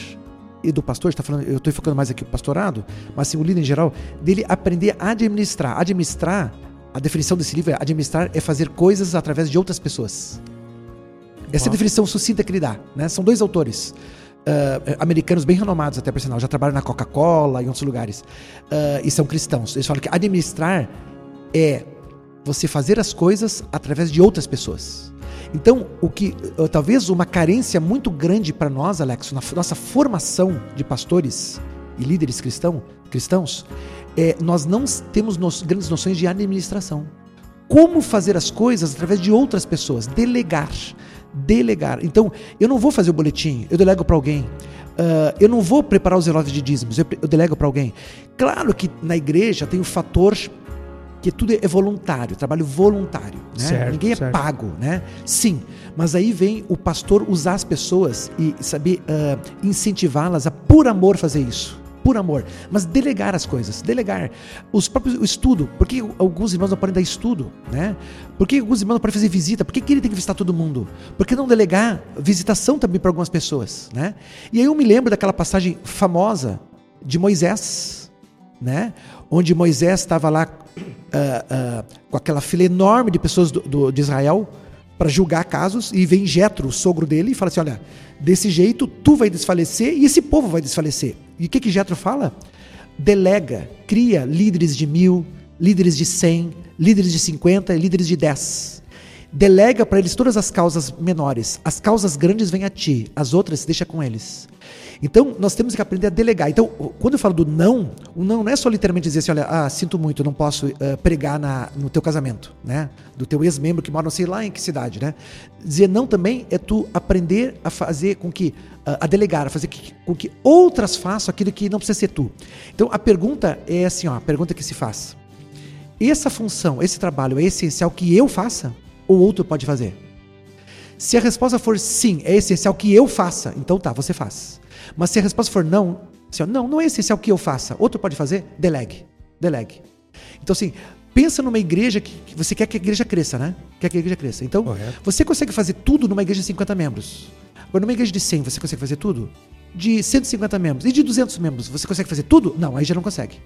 e do pastor, está falando, eu estou focando mais aqui o pastorado, mas assim, o líder em geral, dele aprender a administrar. Administrar, a definição desse livro é administrar é fazer coisas através de outras pessoas. Essa é a definição sucinta que ele dá. Né? São dois autores. ah, americanos bem renomados até por sinal, já trabalham na Coca-Cola e em outros lugares. Ah, e são cristãos. Eles falam que administrar é você fazer as coisas através de outras pessoas. Então, o que ah, talvez uma carência muito grande para nós, Alex, na nossa formação de pastores e líderes cristão, cristãos, é nós não temos nos- grandes noções de administração. Como fazer as coisas através de outras pessoas, delegar, delegar. Então, eu não vou fazer o boletim, eu delego para alguém. Ah, eu não vou preparar os relógios de dízimos, eu, eu delego para alguém. Claro que na igreja tem o fator que tudo é voluntário, trabalho voluntário, né? Certo, Ninguém é certo. pago, né? Sim, mas aí vem o pastor usar as pessoas e saber ah, incentivá-las a por amor fazer isso. Por amor, mas delegar as coisas, delegar os próprios o estudo. Por que alguns irmãos não podem dar estudo, né? Por que alguns irmãos não podem fazer visita? Por que, que ele tem que visitar todo mundo? Por que não delegar visitação também para algumas pessoas, né? E aí eu me lembro daquela passagem famosa de Moisés, né? Onde Moisés estava lá ah, com aquela fila enorme de pessoas do, do- de Israel para julgar casos e vem Jetro, o sogro dele, e fala assim: olha, desse jeito tu vai desfalecer e esse povo vai desfalecer. E o que que Jetro fala? Delega, cria líderes de mil, líderes de cem, líderes de cinquenta e líderes de dez. Delega para eles todas as causas menores. As causas grandes vêm a ti, as outras deixa com eles. Então, nós temos que aprender a delegar. Então, quando eu falo do não, o não não é só literalmente dizer assim, olha, ah, sinto muito, não posso uh, pregar na, no teu casamento, né? Do teu ex-membro que mora não sei lá em que cidade, né? Dizer não também é tu aprender a fazer com que, uh, a delegar, a fazer que, com que outras façam aquilo que não precisa ser tu. Então, a pergunta é assim, ó, a pergunta que se faz. Essa função, esse trabalho é essencial que eu faça ou outro pode fazer? Se a resposta for sim, é essencial que eu faça, então tá, você faz. Mas se a resposta for não, assim, não, não é essencial que eu faça, outro pode fazer, delegue. Delegue. Então, assim, pensa numa igreja que, que, você quer que a igreja cresça, né? Quer que a igreja cresça. Então, Correto. você consegue fazer tudo numa igreja de 50 membros. Agora, numa igreja de 100, você consegue fazer tudo? De 150 membros e de 200 membros, você consegue fazer tudo? Não, aí já não consegue.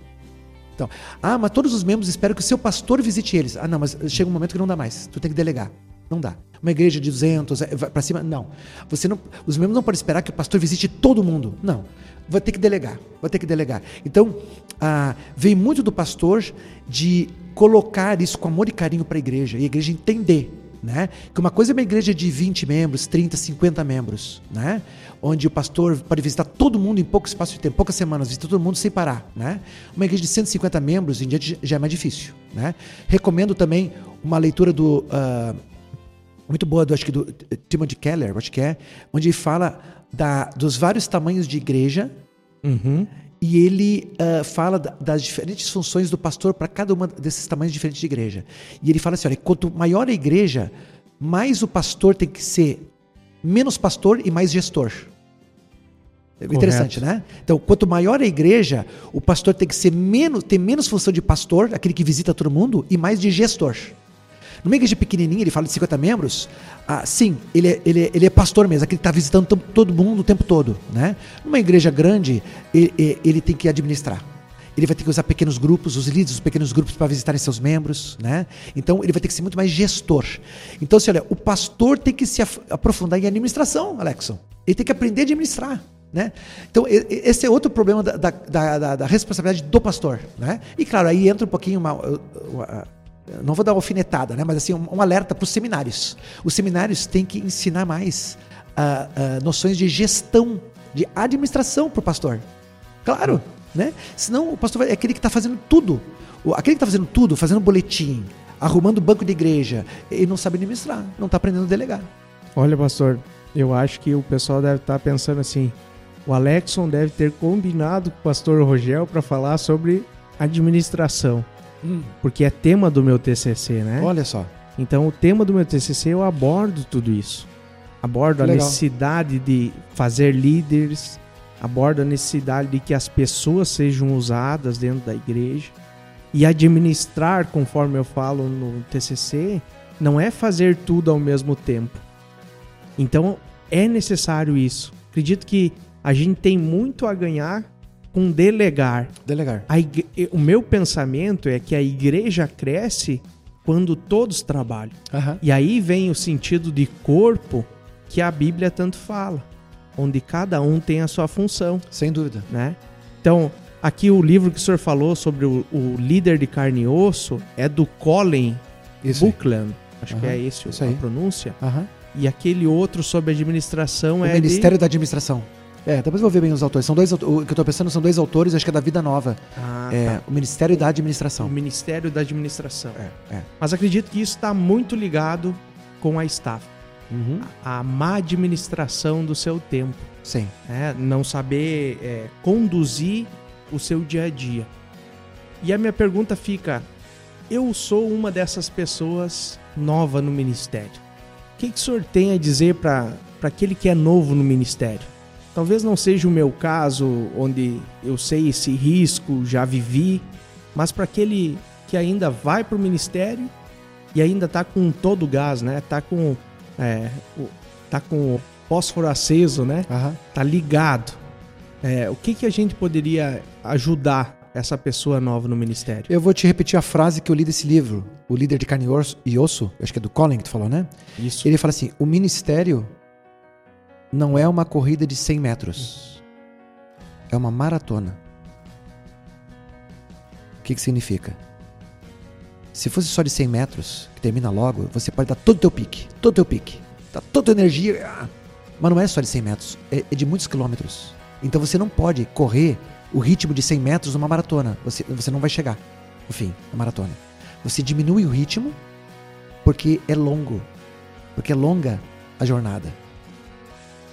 Então, ah, mas todos os membros esperam que o seu pastor visite eles. Ah, não, mas chega um momento que não dá mais. Tu tem que delegar. Não dá. Uma igreja de 200 é, para cima, não. Você não. Os membros não podem esperar que o pastor visite todo mundo. Não. Vai ter que delegar. Vai ter que delegar. Então, ah, vem muito do pastor de colocar isso com amor e carinho para a igreja e a igreja entender né? Que uma coisa é uma igreja de 20 membros, 30, 50 membros, né? Onde o pastor pode visitar todo mundo em pouco espaço de tempo, poucas semanas, visita todo mundo sem parar, né? Uma igreja de 150 membros em diante já é mais difícil, né? Recomendo também uma leitura do uh, muito boa do acho que do Timothy Keller, acho que é, onde ele fala da, dos vários tamanhos de igreja. Uhum e ele uh, fala das diferentes funções do pastor para cada uma desses tamanhos diferentes de igreja. E ele fala assim: olha, quanto maior a igreja, mais o pastor tem que ser menos pastor e mais gestor. É interessante, né? Então, quanto maior a igreja, o pastor tem que ser menos, ter menos função de pastor, aquele que visita todo mundo, e mais de gestor. Numa igreja pequenininha, ele fala de 50 membros, ah, sim, ele é, ele, é, ele é pastor mesmo, aquele que está visitando todo mundo o tempo todo. Né? Numa igreja grande, ele, ele tem que administrar ele vai ter que usar pequenos grupos, os líderes dos pequenos grupos para visitarem seus membros, né? Então ele vai ter que ser muito mais gestor. Então, se olha, o pastor tem que se aprofundar em administração, Alexson. Ele tem que aprender a administrar. Né? Então, esse é outro problema da, da, da, da responsabilidade do pastor. Né? E claro, aí entra um pouquinho uma, uma não vou dar alfinetada, né? mas assim, um, um alerta para os seminários. Os seminários têm que ensinar mais uh, uh, noções de gestão, de administração para o pastor. Claro, né? Senão o pastor é aquele que está fazendo tudo. Aquele que está fazendo tudo, fazendo boletim, arrumando banco de igreja, ele não sabe administrar, não está aprendendo a delegar. Olha, pastor, eu acho que o pessoal deve estar tá pensando assim: o Alexson deve ter combinado com o pastor Rogel para falar sobre administração. Hum. Porque é tema do meu TCC, né? Olha só. Então, o tema do meu TCC eu abordo tudo isso. Abordo a necessidade de fazer líderes, abordo a necessidade de que as pessoas sejam usadas dentro da igreja. E administrar, conforme eu falo no TCC, não é fazer tudo ao mesmo tempo. Então, é necessário isso. Acredito que a gente tem muito a ganhar com delegar. Delegar. Igre... O meu pensamento é que a igreja cresce quando todos trabalham. Uhum. E aí vem o sentido de corpo que a Bíblia tanto fala, onde cada um tem a sua função. Sem dúvida. Né? Então, aqui o livro que o senhor falou sobre o, o líder de carne e osso é do Colin Buckland. Acho uhum. que é esse Isso a aí. pronúncia. Uhum. E aquele outro sobre administração o é. Ministério de... da Administração. É, depois eu vou ver bem os autores. São dois, o que eu estou pensando são dois autores, acho que é da Vida Nova. Ah, é, tá. O Ministério da Administração. O Ministério da Administração. É, é. Mas acredito que isso está muito ligado com a staff. Uhum. A, a, má administração do seu tempo. Sim. É, não saber é, conduzir o seu dia a dia. E a minha pergunta fica: eu sou uma dessas pessoas nova no ministério. O que, que o senhor tem a dizer para aquele que é novo no ministério? Talvez não seja o meu caso, onde eu sei esse risco, já vivi, mas para aquele que ainda vai para o ministério e ainda está com todo o gás, né? Está com, é, tá com o fósforo aceso, né? Uhum. Tá ligado. É, o que, que a gente poderia ajudar essa pessoa nova no ministério? Eu vou te repetir a frase que eu li desse livro, O Líder de Carne e Osso, acho que é do Colin que tu falou, né? Isso. Ele fala assim: o ministério não é uma corrida de 100 metros. É uma maratona. O que, que significa? Se fosse só de 100 metros, que termina logo, você pode dar todo o teu pique, todo o teu pique, tá toda a energia, ah, mas não é só de 100 metros, é, é de muitos quilômetros. Então você não pode correr o ritmo de 100 metros numa maratona. Você, você não vai chegar no fim da maratona. Você diminui o ritmo porque é longo. Porque é longa a jornada.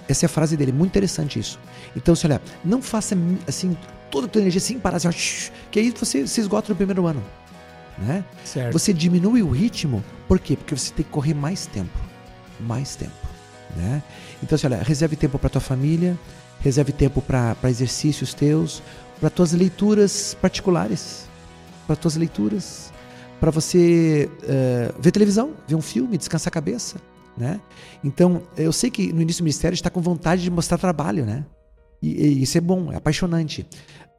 Essa é a frase dele, muito interessante isso. Então, se olha, não faça assim toda a tua energia sem parar, assim, que aí você se esgota no primeiro ano. Né? Certo. Você diminui o ritmo, por quê? Porque você tem que correr mais tempo. Mais tempo. Né? Então, assim, olha, reserve tempo para tua família, reserve tempo para exercícios teus, para tuas leituras particulares, para tuas leituras, para você uh, ver televisão, ver um filme, descansar a cabeça, né? Então, eu sei que no início do ministério está com vontade de mostrar trabalho, né? E, e isso é bom, é apaixonante.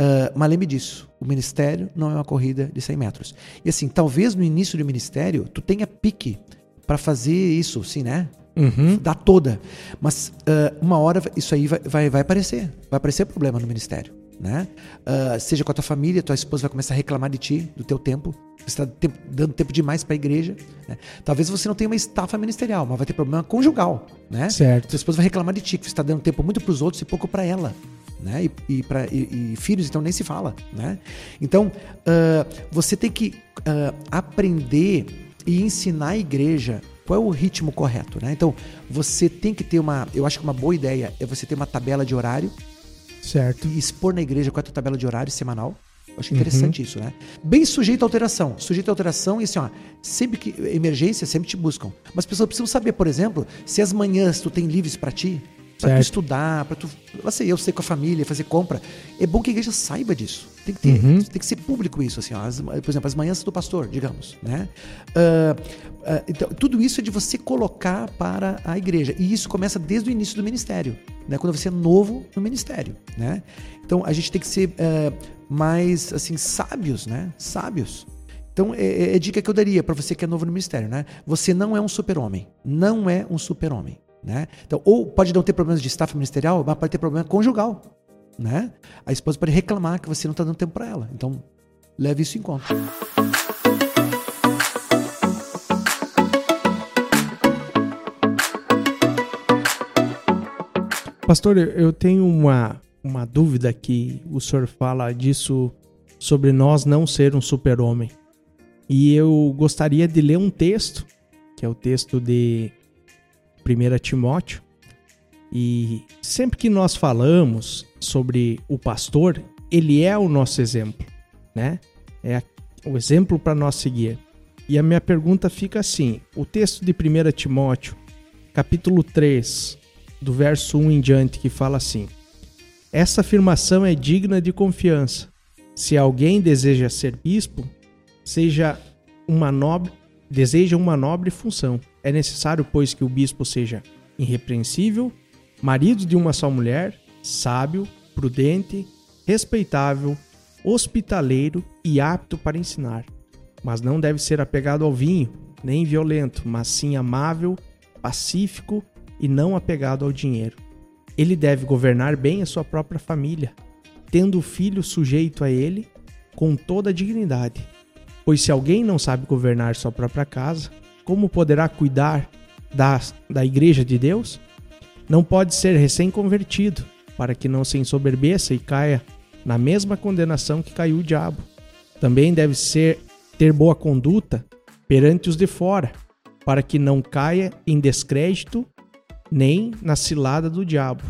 Uh, mas lembre disso, o ministério não é uma corrida de 100 metros. E assim, talvez no início do ministério tu tenha pique para fazer isso, sim, né? Uhum. Dá toda. Mas uh, uma hora isso aí vai, vai, vai aparecer. Vai aparecer problema no ministério. Né? Uh, seja com a tua família, tua esposa vai começar a reclamar de ti, do teu tempo. Você está dando tempo demais para a igreja. Né? Talvez você não tenha uma estafa ministerial, mas vai ter problema conjugal. Né? Certo. Tua esposa vai reclamar de ti, que você está dando tempo muito para os outros e pouco para ela. Né? E, e, pra, e, e, filhos, então nem se fala. Né? Então, uh, você tem que uh, aprender e ensinar a igreja qual é o ritmo correto, né? Então, você tem que ter uma, eu acho que uma boa ideia é você ter uma tabela de horário. Certo. E expor na igreja qual é a tua tabela de horário semanal. Eu acho interessante uhum. isso, né? Bem sujeito a alteração. Sujeito a alteração e assim, ó, sempre que emergência, sempre te buscam. Mas as pessoas precisam saber, por exemplo, se as manhãs tu tem livres para ti, para tu estudar, para tu, assim, eu sei com a família, fazer compra. É bom que a igreja saiba disso. Tem que ter, uhum. tem que ser público isso, assim, ó, as, por exemplo, as manhãs do pastor, digamos, né? Uh, uh, então, tudo isso é de você colocar para a igreja e isso começa desde o início do ministério, né? Quando você é novo no ministério, né? Então a gente tem que ser uh, mais assim sábios, né? Sábios. Então, é, é, é dica que eu daria para você que é novo no ministério, né? Você não é um super-homem. Não é um super-homem. Né? Então, ou pode não ter problemas de staff ministerial, mas pode ter problema conjugal. Né? A esposa pode reclamar que você não está dando tempo para ela. Então, leve isso em conta. Pastor, eu tenho uma, uma dúvida que o senhor fala disso sobre nós não ser um super-homem. E eu gostaria de ler um texto, que é o texto de 1 Timóteo. E sempre que nós falamos sobre o pastor, ele é o nosso exemplo, né? É o exemplo para nós seguir. E a minha pergunta fica assim: o texto de 1 Timóteo, capítulo 3, do verso 1 em diante, que fala assim: Essa afirmação é digna de confiança. Se alguém deseja ser bispo, seja uma nobre, deseja uma nobre função. É necessário, pois, que o bispo seja irrepreensível, marido de uma só mulher, sábio, prudente, respeitável, hospitaleiro e apto para ensinar. Mas não deve ser apegado ao vinho, nem violento, mas sim amável, pacífico e não apegado ao dinheiro. Ele deve governar bem a sua própria família, tendo o filho sujeito a ele com toda a dignidade. Pois se alguém não sabe governar sua própria casa, como poderá cuidar da, da igreja de Deus? Não pode ser recém-convertido, para que não se ensoberbeça e caia na mesma condenação que caiu o diabo. Também deve ser ter boa conduta perante os de fora, para que não caia em descrédito nem na cilada do diabo.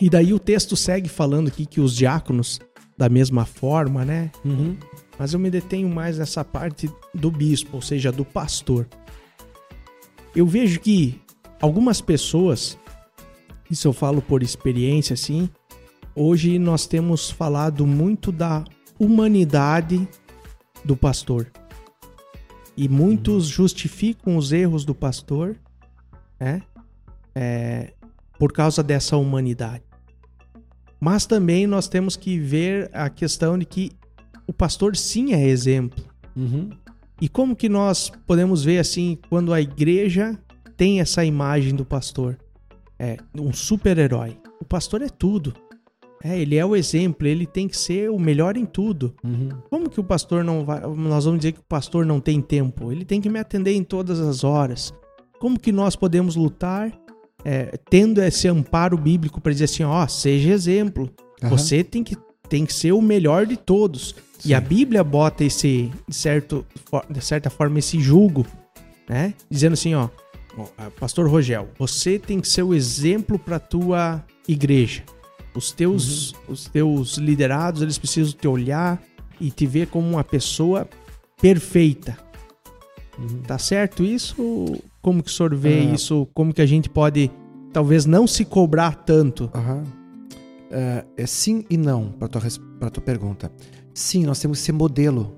E daí o texto segue falando aqui que os diáconos, da mesma forma, né? Uhum mas eu me detenho mais nessa parte do bispo, ou seja, do pastor. Eu vejo que algumas pessoas, isso eu falo por experiência assim, hoje nós temos falado muito da humanidade do pastor. E muitos justificam os erros do pastor né, é, por causa dessa humanidade. Mas também nós temos que ver a questão de que o pastor sim é exemplo. Uhum. E como que nós podemos ver assim quando a igreja tem essa imagem do pastor? É um super-herói. O pastor é tudo. É, ele é o exemplo, ele tem que ser o melhor em tudo. Uhum. Como que o pastor não vai. Nós vamos dizer que o pastor não tem tempo? Ele tem que me atender em todas as horas. Como que nós podemos lutar é, tendo esse amparo bíblico para dizer assim: ó, seja exemplo. Aham. Você tem que, tem que ser o melhor de todos. Sim. E a Bíblia bota esse, de, certo, de certa forma, esse julgo, né? Dizendo assim, ó, Pastor Rogel, você tem que ser o exemplo para tua igreja. Os teus, os teus liderados, eles precisam te olhar e te ver como uma pessoa perfeita. Uhum. Tá certo isso? Como que o senhor vê Ah. isso? Como que a gente pode, talvez, não se cobrar tanto? Aham. É, é sim e não para tua pra tua pergunta. Sim, nós temos que ser modelo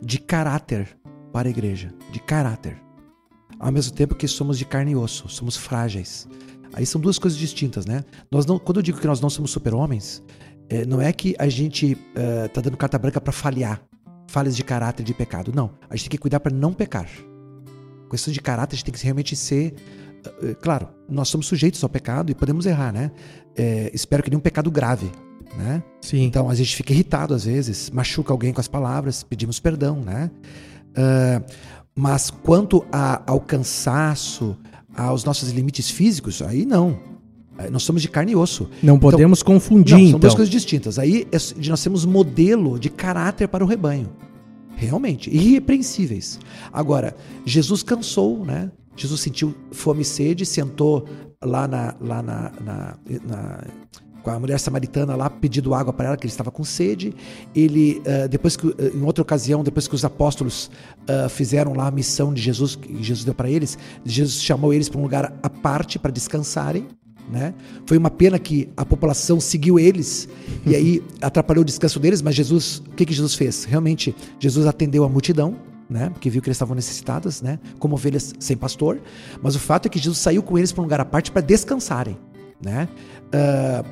de caráter para a igreja, de caráter. Ao mesmo tempo que somos de carne e osso, somos frágeis. Aí são duas coisas distintas, né? Nós não, quando eu digo que nós não somos super-homens, é, não é que a gente é, tá dando carta branca para falhar, falhas de caráter de pecado. Não, a gente tem que cuidar para não pecar. Questão de caráter, a gente tem que realmente ser eh, claro, nós somos sujeitos ao pecado e podemos errar, né? É, espero que nenhum pecado grave, né? Sim. Então a gente fica irritado às vezes, machuca alguém com as palavras, pedimos perdão, né? Ah, mas quanto a- ao cansaço, aos nossos limites físicos, aí não. Nós somos de carne e osso. não podemos confundir, Não, são então. duas coisas distintas. Aí é nós temos modelo de caráter para o rebanho. Realmente, irrepreensíveis. Agora, Jesus cansou, né? Jesus sentiu fome e sede, sentou lá na, lá na, na- na- com a mulher samaritana lá pedindo água para ela, que ele estava com sede. Ele, eh, depois que, eh, em outra ocasião, depois que os apóstolos ah, fizeram lá a missão de Jesus, que Jesus deu para eles, Jesus chamou eles para um lugar à parte para descansarem. Né? Foi uma pena que a população seguiu eles e aí atrapalhou o descanso deles, mas Jesus, o que, que Jesus fez? Realmente, Jesus atendeu a multidão, né? Porque viu que eles estavam necessitadas, né? Como ovelhas sem pastor. Mas o fato é que Jesus saiu com eles para um lugar à parte para descansarem, né? Ah,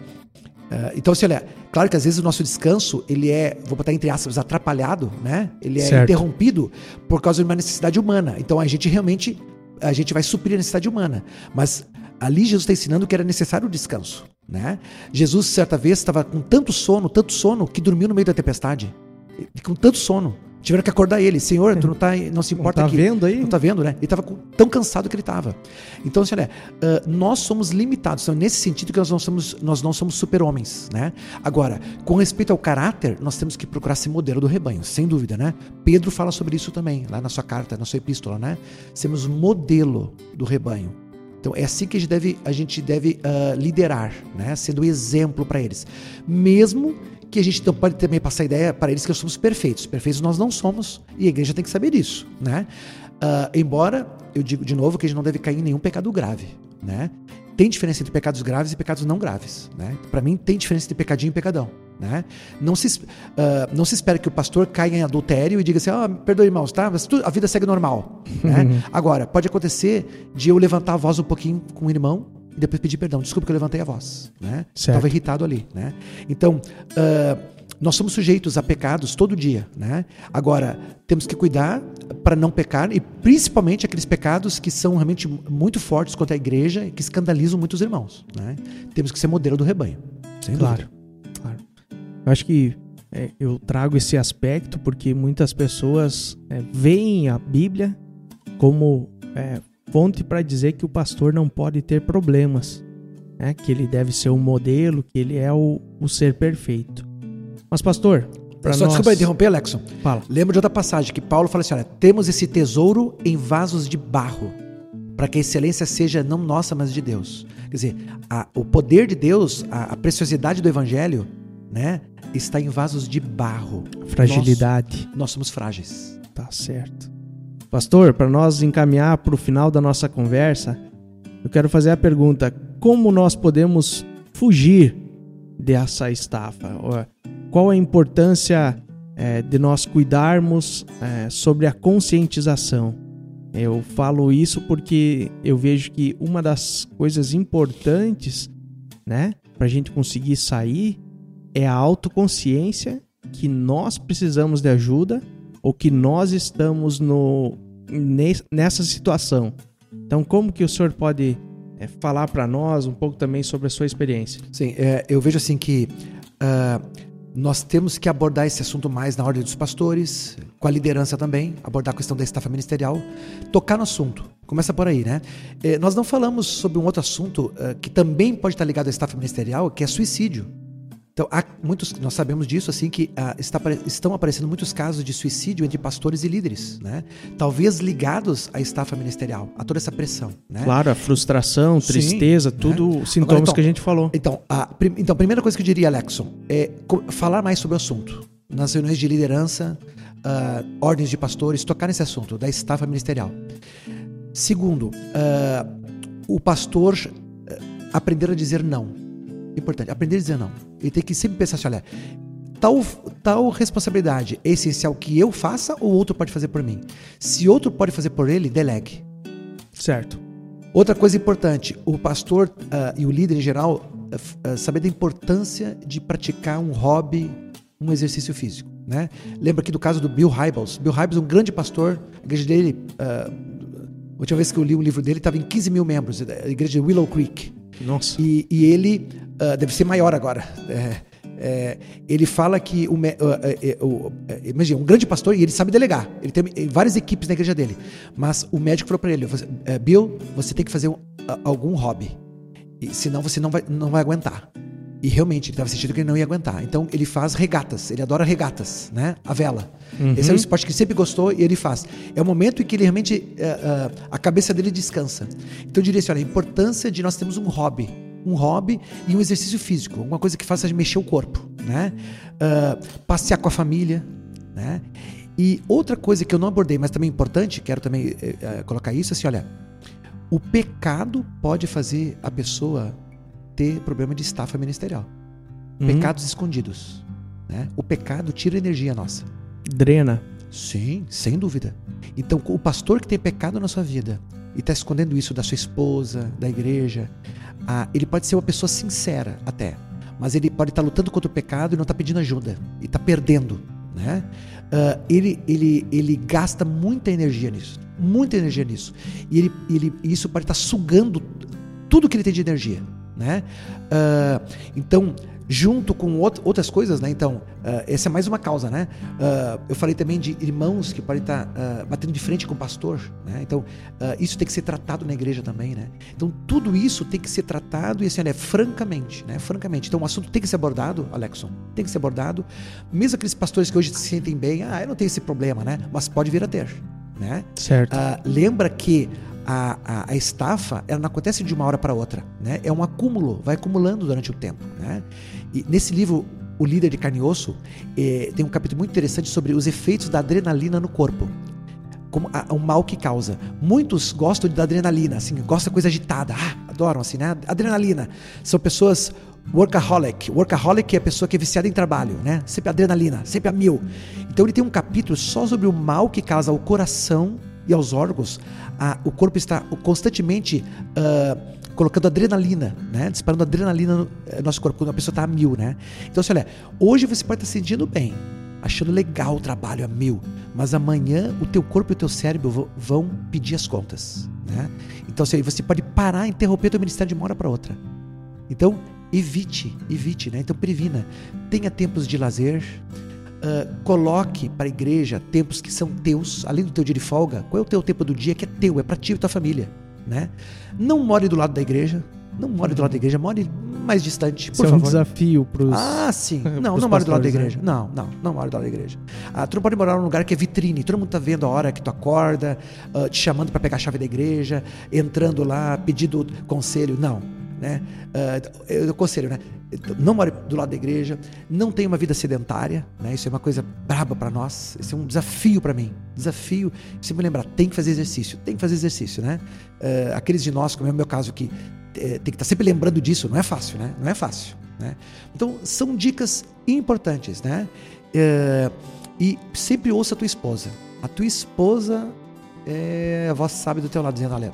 ah, então, assim, olha, claro que às vezes o nosso descanso, ele é, vou botar entre aspas, atrapalhado, né? Ele é Certo. interrompido por causa de uma necessidade humana. Então a gente realmente, a gente vai suprir a necessidade humana. Mas ali Jesus está ensinando que era necessário o descanso, né? Jesus, certa vez, estava com tanto sono, tanto sono, que dormiu no meio da tempestade. Com tanto sono. Tiveram que acordar ele. Senhor, tu não, tá, não se Não importa tá aqui. vendo aí? Não tá vendo, né? Ele estava tão cansado que ele estava. Então, assim, olha, ah, nós somos limitados. Então, nesse sentido que nós não somos, nós não somos super-homens, né? Agora, com respeito ao caráter, nós temos que procurar ser modelo do rebanho, sem dúvida, né? Pedro fala sobre isso também, lá na sua carta, na sua epístola, né? Sermos modelo do rebanho. Então, é assim que a gente deve, a gente deve ah, liderar, né? Sendo exemplo para eles. Mesmo que a gente não pode também passar a ideia para eles que nós somos perfeitos. Perfeitos nós não somos e a igreja tem que saber disso, né? Ah, embora eu digo de novo que a gente não deve cair em nenhum pecado grave, né? Tem diferença entre pecados graves e pecados não graves, né? Para mim tem diferença entre pecadinho e pecadão, né? Não se ah, não se espera que o pastor caia em adultério e diga assim, ah, perdoe irmãos, tá? Mas tu- a vida segue normal, né? Agora pode acontecer de eu levantar a voz um pouquinho com o irmão e depois pedir perdão. Desculpa que eu levantei a voz, né? Estava irritado ali, né? Então, ah, nós somos sujeitos a pecados todo dia, né? Agora, temos que cuidar para não pecar e principalmente aqueles pecados que são realmente muito fortes contra a igreja e que escandalizam muitos irmãos, né? Temos que ser modelo do rebanho. Sem Claro, dúvida. claro. Eu acho que é, eu trago esse aspecto porque muitas pessoas é, veem a Bíblia como é, fonte para dizer que o pastor não pode ter problemas, né? que ele deve ser um modelo, que ele é o, o ser perfeito. Mas, pastor, para Só nós... desculpa interromper, Alexson. Fala. Lembra de outra passagem que Paulo fala assim: olha, temos esse tesouro em vasos de barro, para que a excelência seja não nossa, mas de Deus. Quer dizer, a- o poder de Deus, a, a preciosidade do evangelho, né, está em vasos de barro. Fragilidade. Nós, nós somos frágeis. Tá certo. Pastor, para nós encaminhar para o final da nossa conversa, eu quero fazer a pergunta: como nós podemos fugir dessa estafa? Qual a importância eh, de nós cuidarmos eh, sobre a conscientização? Eu falo isso porque eu vejo que uma das coisas importantes, né, para a gente conseguir sair é a autoconsciência que nós precisamos de ajuda ou que nós estamos no, nes- nessa situação. Então, como que o senhor pode é, falar para nós um pouco também sobre a sua experiência. Sim, é, eu vejo assim que uh, nós temos que abordar esse assunto mais na ordem dos pastores, com a liderança também, abordar a questão da estafa ministerial, tocar no assunto. Começa por aí, né? É, nós não falamos sobre um outro assunto uh, que também pode estar ligado à estafa ministerial, que é suicídio. Então, há muitos, nós sabemos disso, assim, que ah, está, estão aparecendo muitos casos de suicídio entre pastores e líderes, né? Talvez ligados à estafa ministerial, a toda essa pressão, né? Claro, a frustração, tristeza, Sim, tudo né? sintomas Agora, então, que a gente falou. Então a, então, a primeira coisa que eu diria, Alexson, é falar mais sobre o assunto. Nas reuniões de liderança, uh, ordens de pastores, tocar nesse assunto da estafa ministerial. Segundo, uh, o pastor aprender a dizer não Importante, aprender a dizer não. Ele tem que sempre pensar assim, olha, tal, tal responsabilidade é essencial que eu faça ou outro pode fazer por mim? Se outro pode fazer por ele, delegue. Certo. Outra coisa importante, o pastor uh, e o líder em geral uh, uh, saber da importância de praticar um hobby, um exercício físico. Né? Lembra aqui do caso do Bill Hybels. Bill Hybels é um grande pastor, a igreja dele, a última vez que eu li um livro dele, estava em 15 mil membros, a igreja de Willow Creek. Nossa. E, e ele uh, deve ser maior agora. É, é, ele fala que o, uh, uh, imagina, um grande pastor e ele sabe delegar. Ele tem várias equipes na igreja dele. Mas o médico falou para ele: Bill, você tem que fazer um, algum hobby. E, senão você não vai, não vai aguentar. E realmente ele estava sentindo que ele não ia aguentar. Então ele faz regatas, ele adora regatas, né? A vela. Uhum. Esse é um esporte que ele sempre gostou e ele faz. É o momento em que ele realmente uh, uh, a cabeça dele descansa. Então eu diria assim, olha, a importância de nós termos um hobby, um hobby e um exercício físico, uma coisa que faça mexer o corpo, né? Uh, passear com a família, né? E outra coisa que eu não abordei, mas também é importante, quero também colocar isso, assim, olha, o pecado pode fazer a pessoa ter problema de estafa ministerial. Uhum. Pecados escondidos. Né? O pecado tira energia nossa. Drena. Sim, sem dúvida. Então, o pastor que tem pecado na sua vida e está escondendo isso da sua esposa, da igreja, ah, ele pode ser uma pessoa sincera até, mas ele pode estar tá lutando contra o pecado e não está pedindo ajuda e está perdendo. Né? Uh, ele, ele, ele gasta muita energia nisso, muita energia nisso. E ele, ele, isso pode estar tá sugando tudo que ele tem de energia né? Uh, então, junto com outras coisas, né? Então, uh, essa é mais uma causa, né? Uh, eu falei também de irmãos que podem estar uh, batendo de frente com o pastor, né? Então, isso tem que ser tratado na igreja também, né? Então, tudo isso tem que ser tratado e assim, olha, francamente, né? Francamente. Então, o assunto tem que ser abordado, Alexson, tem que ser abordado. Mesmo aqueles pastores que hoje se sentem bem, ah, eu não tenho esse problema, né? Mas pode vir a ter, né? Certo. lembra que a, a, a, estafa ela não acontece de uma hora para outra, né? É um acúmulo, vai acumulando durante o tempo, né? E nesse livro o líder de carne e osso eh, tem um capítulo muito interessante sobre os efeitos da adrenalina no corpo como a, o mal que causa. Muitos gostam da adrenalina, assim, gostam de coisa agitada, ah, adoram assim, né? Adrenalina. São pessoas workaholic. Workaholic é a pessoa que é viciada em trabalho, né? Sempre adrenalina, sempre a mil. Então ele tem um capítulo só sobre o mal que causa ao coração e aos órgãos, a, o corpo está constantemente uh, colocando adrenalina, né? disparando adrenalina no eh, nosso corpo, quando a pessoa está a mil. Né? Então, assim, olha, hoje você pode estar tá sentindo bem, achando legal o trabalho a mil, mas amanhã o teu corpo e o teu cérebro vão pedir as contas. Né? Então, assim, você pode parar, interromper o teu ministério de uma hora para outra. Então, evite, evite, né? Então, previna. Tenha tempos de lazer, Uh, coloque para a igreja tempos que são teus, além do teu dia de folga. Qual é o teu tempo do dia que é teu, é para ti e tua família, né? Não more do lado da igreja, não more do lado da igreja, more mais distante, por Isso favor. é um desafio para os Ah, sim. Não, não more do lado da igreja. Né? Não, não, não more do lado da igreja. Ah, tu não pode morar num lugar que é vitrine. Todo mundo tá vendo a hora que tu acorda, uh, te chamando para pegar a chave da igreja, entrando lá, pedindo conselho. Não, né? Uh, eu aconselho, né? Não more do lado da igreja, não tenha uma vida sedentária, né? Isso é uma coisa braba para nós, isso é um desafio para mim. Desafio, sempre lembrar, tem que fazer exercício, tem que fazer exercício, né? Uh, aqueles de nós, como é o meu caso, que é, tem que estar tá sempre lembrando disso, não é fácil, né? Não é fácil, né? Então, são dicas importantes, né? Uh, e sempre ouça a tua esposa. A tua esposa é a voz sabe do teu lado, dizendo, olha,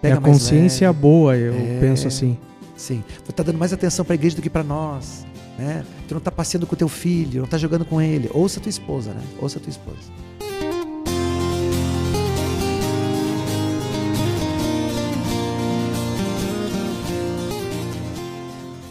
Pega é a consciência leve. boa, eu é, penso assim. Sim. Você está dando mais atenção para a igreja do que para nós. Né? Tu não está passeando com teu filho, não está jogando com ele. Ouça a tua esposa, né? Ouça a tua esposa.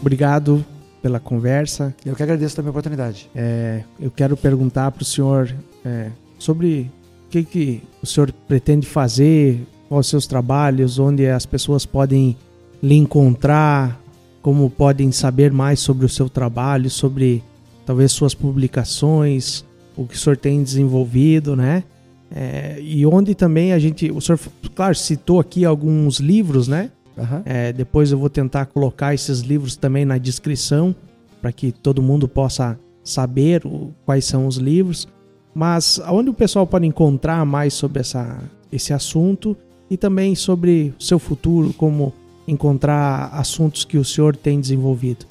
obrigado pela conversa. Eu que agradeço também a oportunidade. É, eu quero perguntar para o senhor é, sobre o que, que o senhor pretende fazer, os seus trabalhos, onde as pessoas podem lhe encontrar, como podem saber mais sobre o seu trabalho, sobre talvez suas publicações, o que o senhor tem desenvolvido, né? É, e onde também a gente, o senhor, claro, citou aqui alguns livros, né? Uhum. É, depois eu vou tentar colocar esses livros também na descrição para que todo mundo possa saber o, quais são os livros. Mas onde o pessoal pode encontrar mais sobre essa, esse assunto e também sobre o seu futuro, como encontrar assuntos que o senhor tem desenvolvido?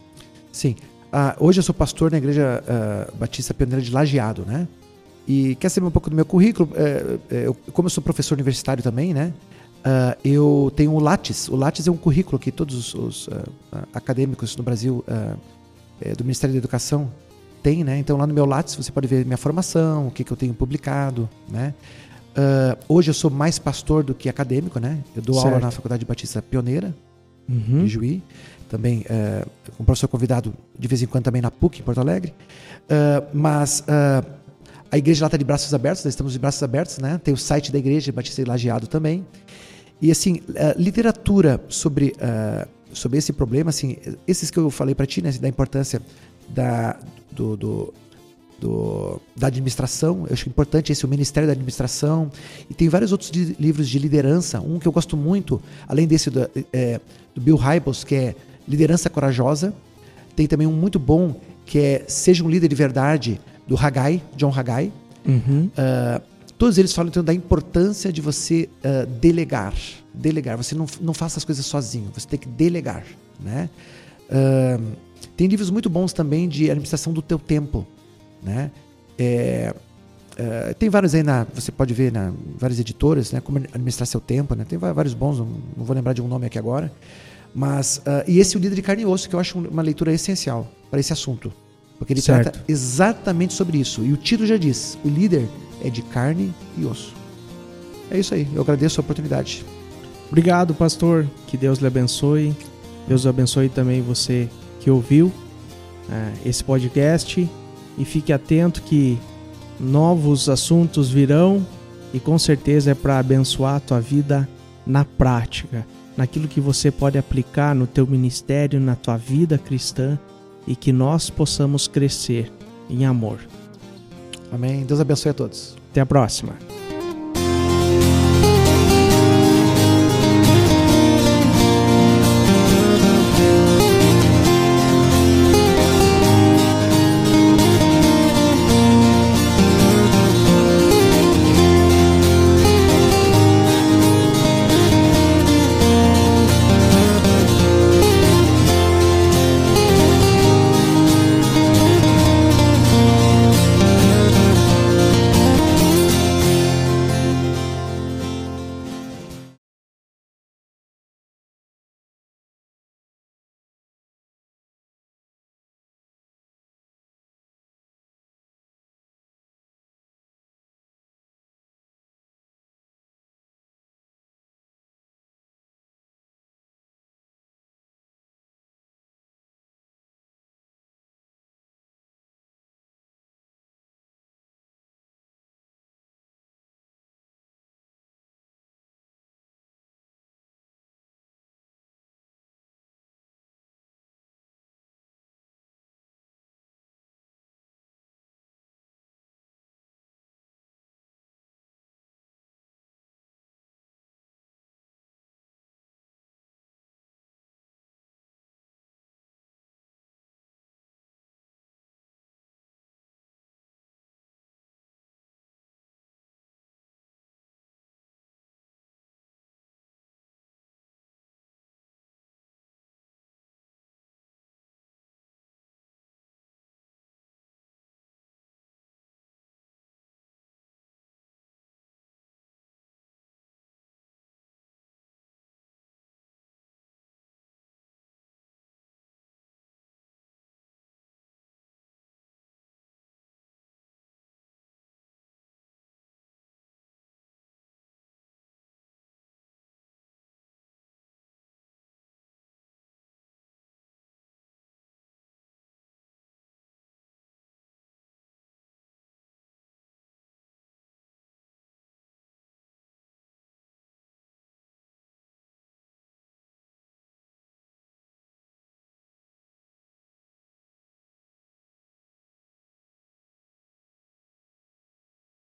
Sim. Uh, hoje eu sou pastor na Igreja uh, Batista Pioneira de Lajeado, né? E quer saber um pouco do meu currículo? Uh, eu, como eu sou professor universitário também, né? Uh, eu tenho o Lattes. O Lattes é um currículo que todos os, os uh, acadêmicos no Brasil é, do Ministério da Educação têm, né? Então lá no meu Lattes você pode ver minha formação, o que, que eu tenho publicado, né? Hoje eu sou mais pastor do que acadêmico, né? Eu dou certo. aula na Faculdade Batista Pioneira uhum. de Juí, também como professor convidado de vez em quando também na PUC em Porto Alegre, mas a igreja lá está de braços abertos, nós estamos de braços abertos, né? Tem o site da igreja Batista Lajeado também. E assim, literatura sobre, uh, sobre esse problema, assim, esses que eu falei para ti, né, da importância da, do, do, do, da administração, eu acho importante esse, o Ministério da Administração, e tem vários outros de, livros de liderança, um que eu gosto muito, além desse do, é, do Bill Hybels, que é Liderança Corajosa, tem também um muito bom, que é Seja um Líder de Verdade, do Haggai, John Haggai. Uhum. Uh, Todos eles falam então da importância de você uh, delegar. Delegar. Você não, não faça as coisas sozinho, você tem que delegar. Né? Uh, tem livros muito bons também de administração do teu tempo. Né? É, uh, tem vários aí na. Você pode ver na várias editoras, né? Como administrar seu tempo, né? Tem vários bons, não, não vou lembrar de um nome aqui agora. Mas. Uh, e esse é o líder de carne e osso, que eu acho uma leitura essencial para esse assunto. Porque ele certo. trata exatamente sobre isso. E o título já diz: o líder é de carne e osso. É isso aí. Eu agradeço a oportunidade. Obrigado, pastor. Que Deus lhe abençoe. Deus abençoe também você que ouviu é, esse podcast. E fique atento que novos assuntos virão e com certeza é para abençoar a tua vida na prática, naquilo que você pode aplicar no teu ministério, na tua vida cristã e que nós possamos crescer em amor. Amém. Deus abençoe a todos. Até a próxima.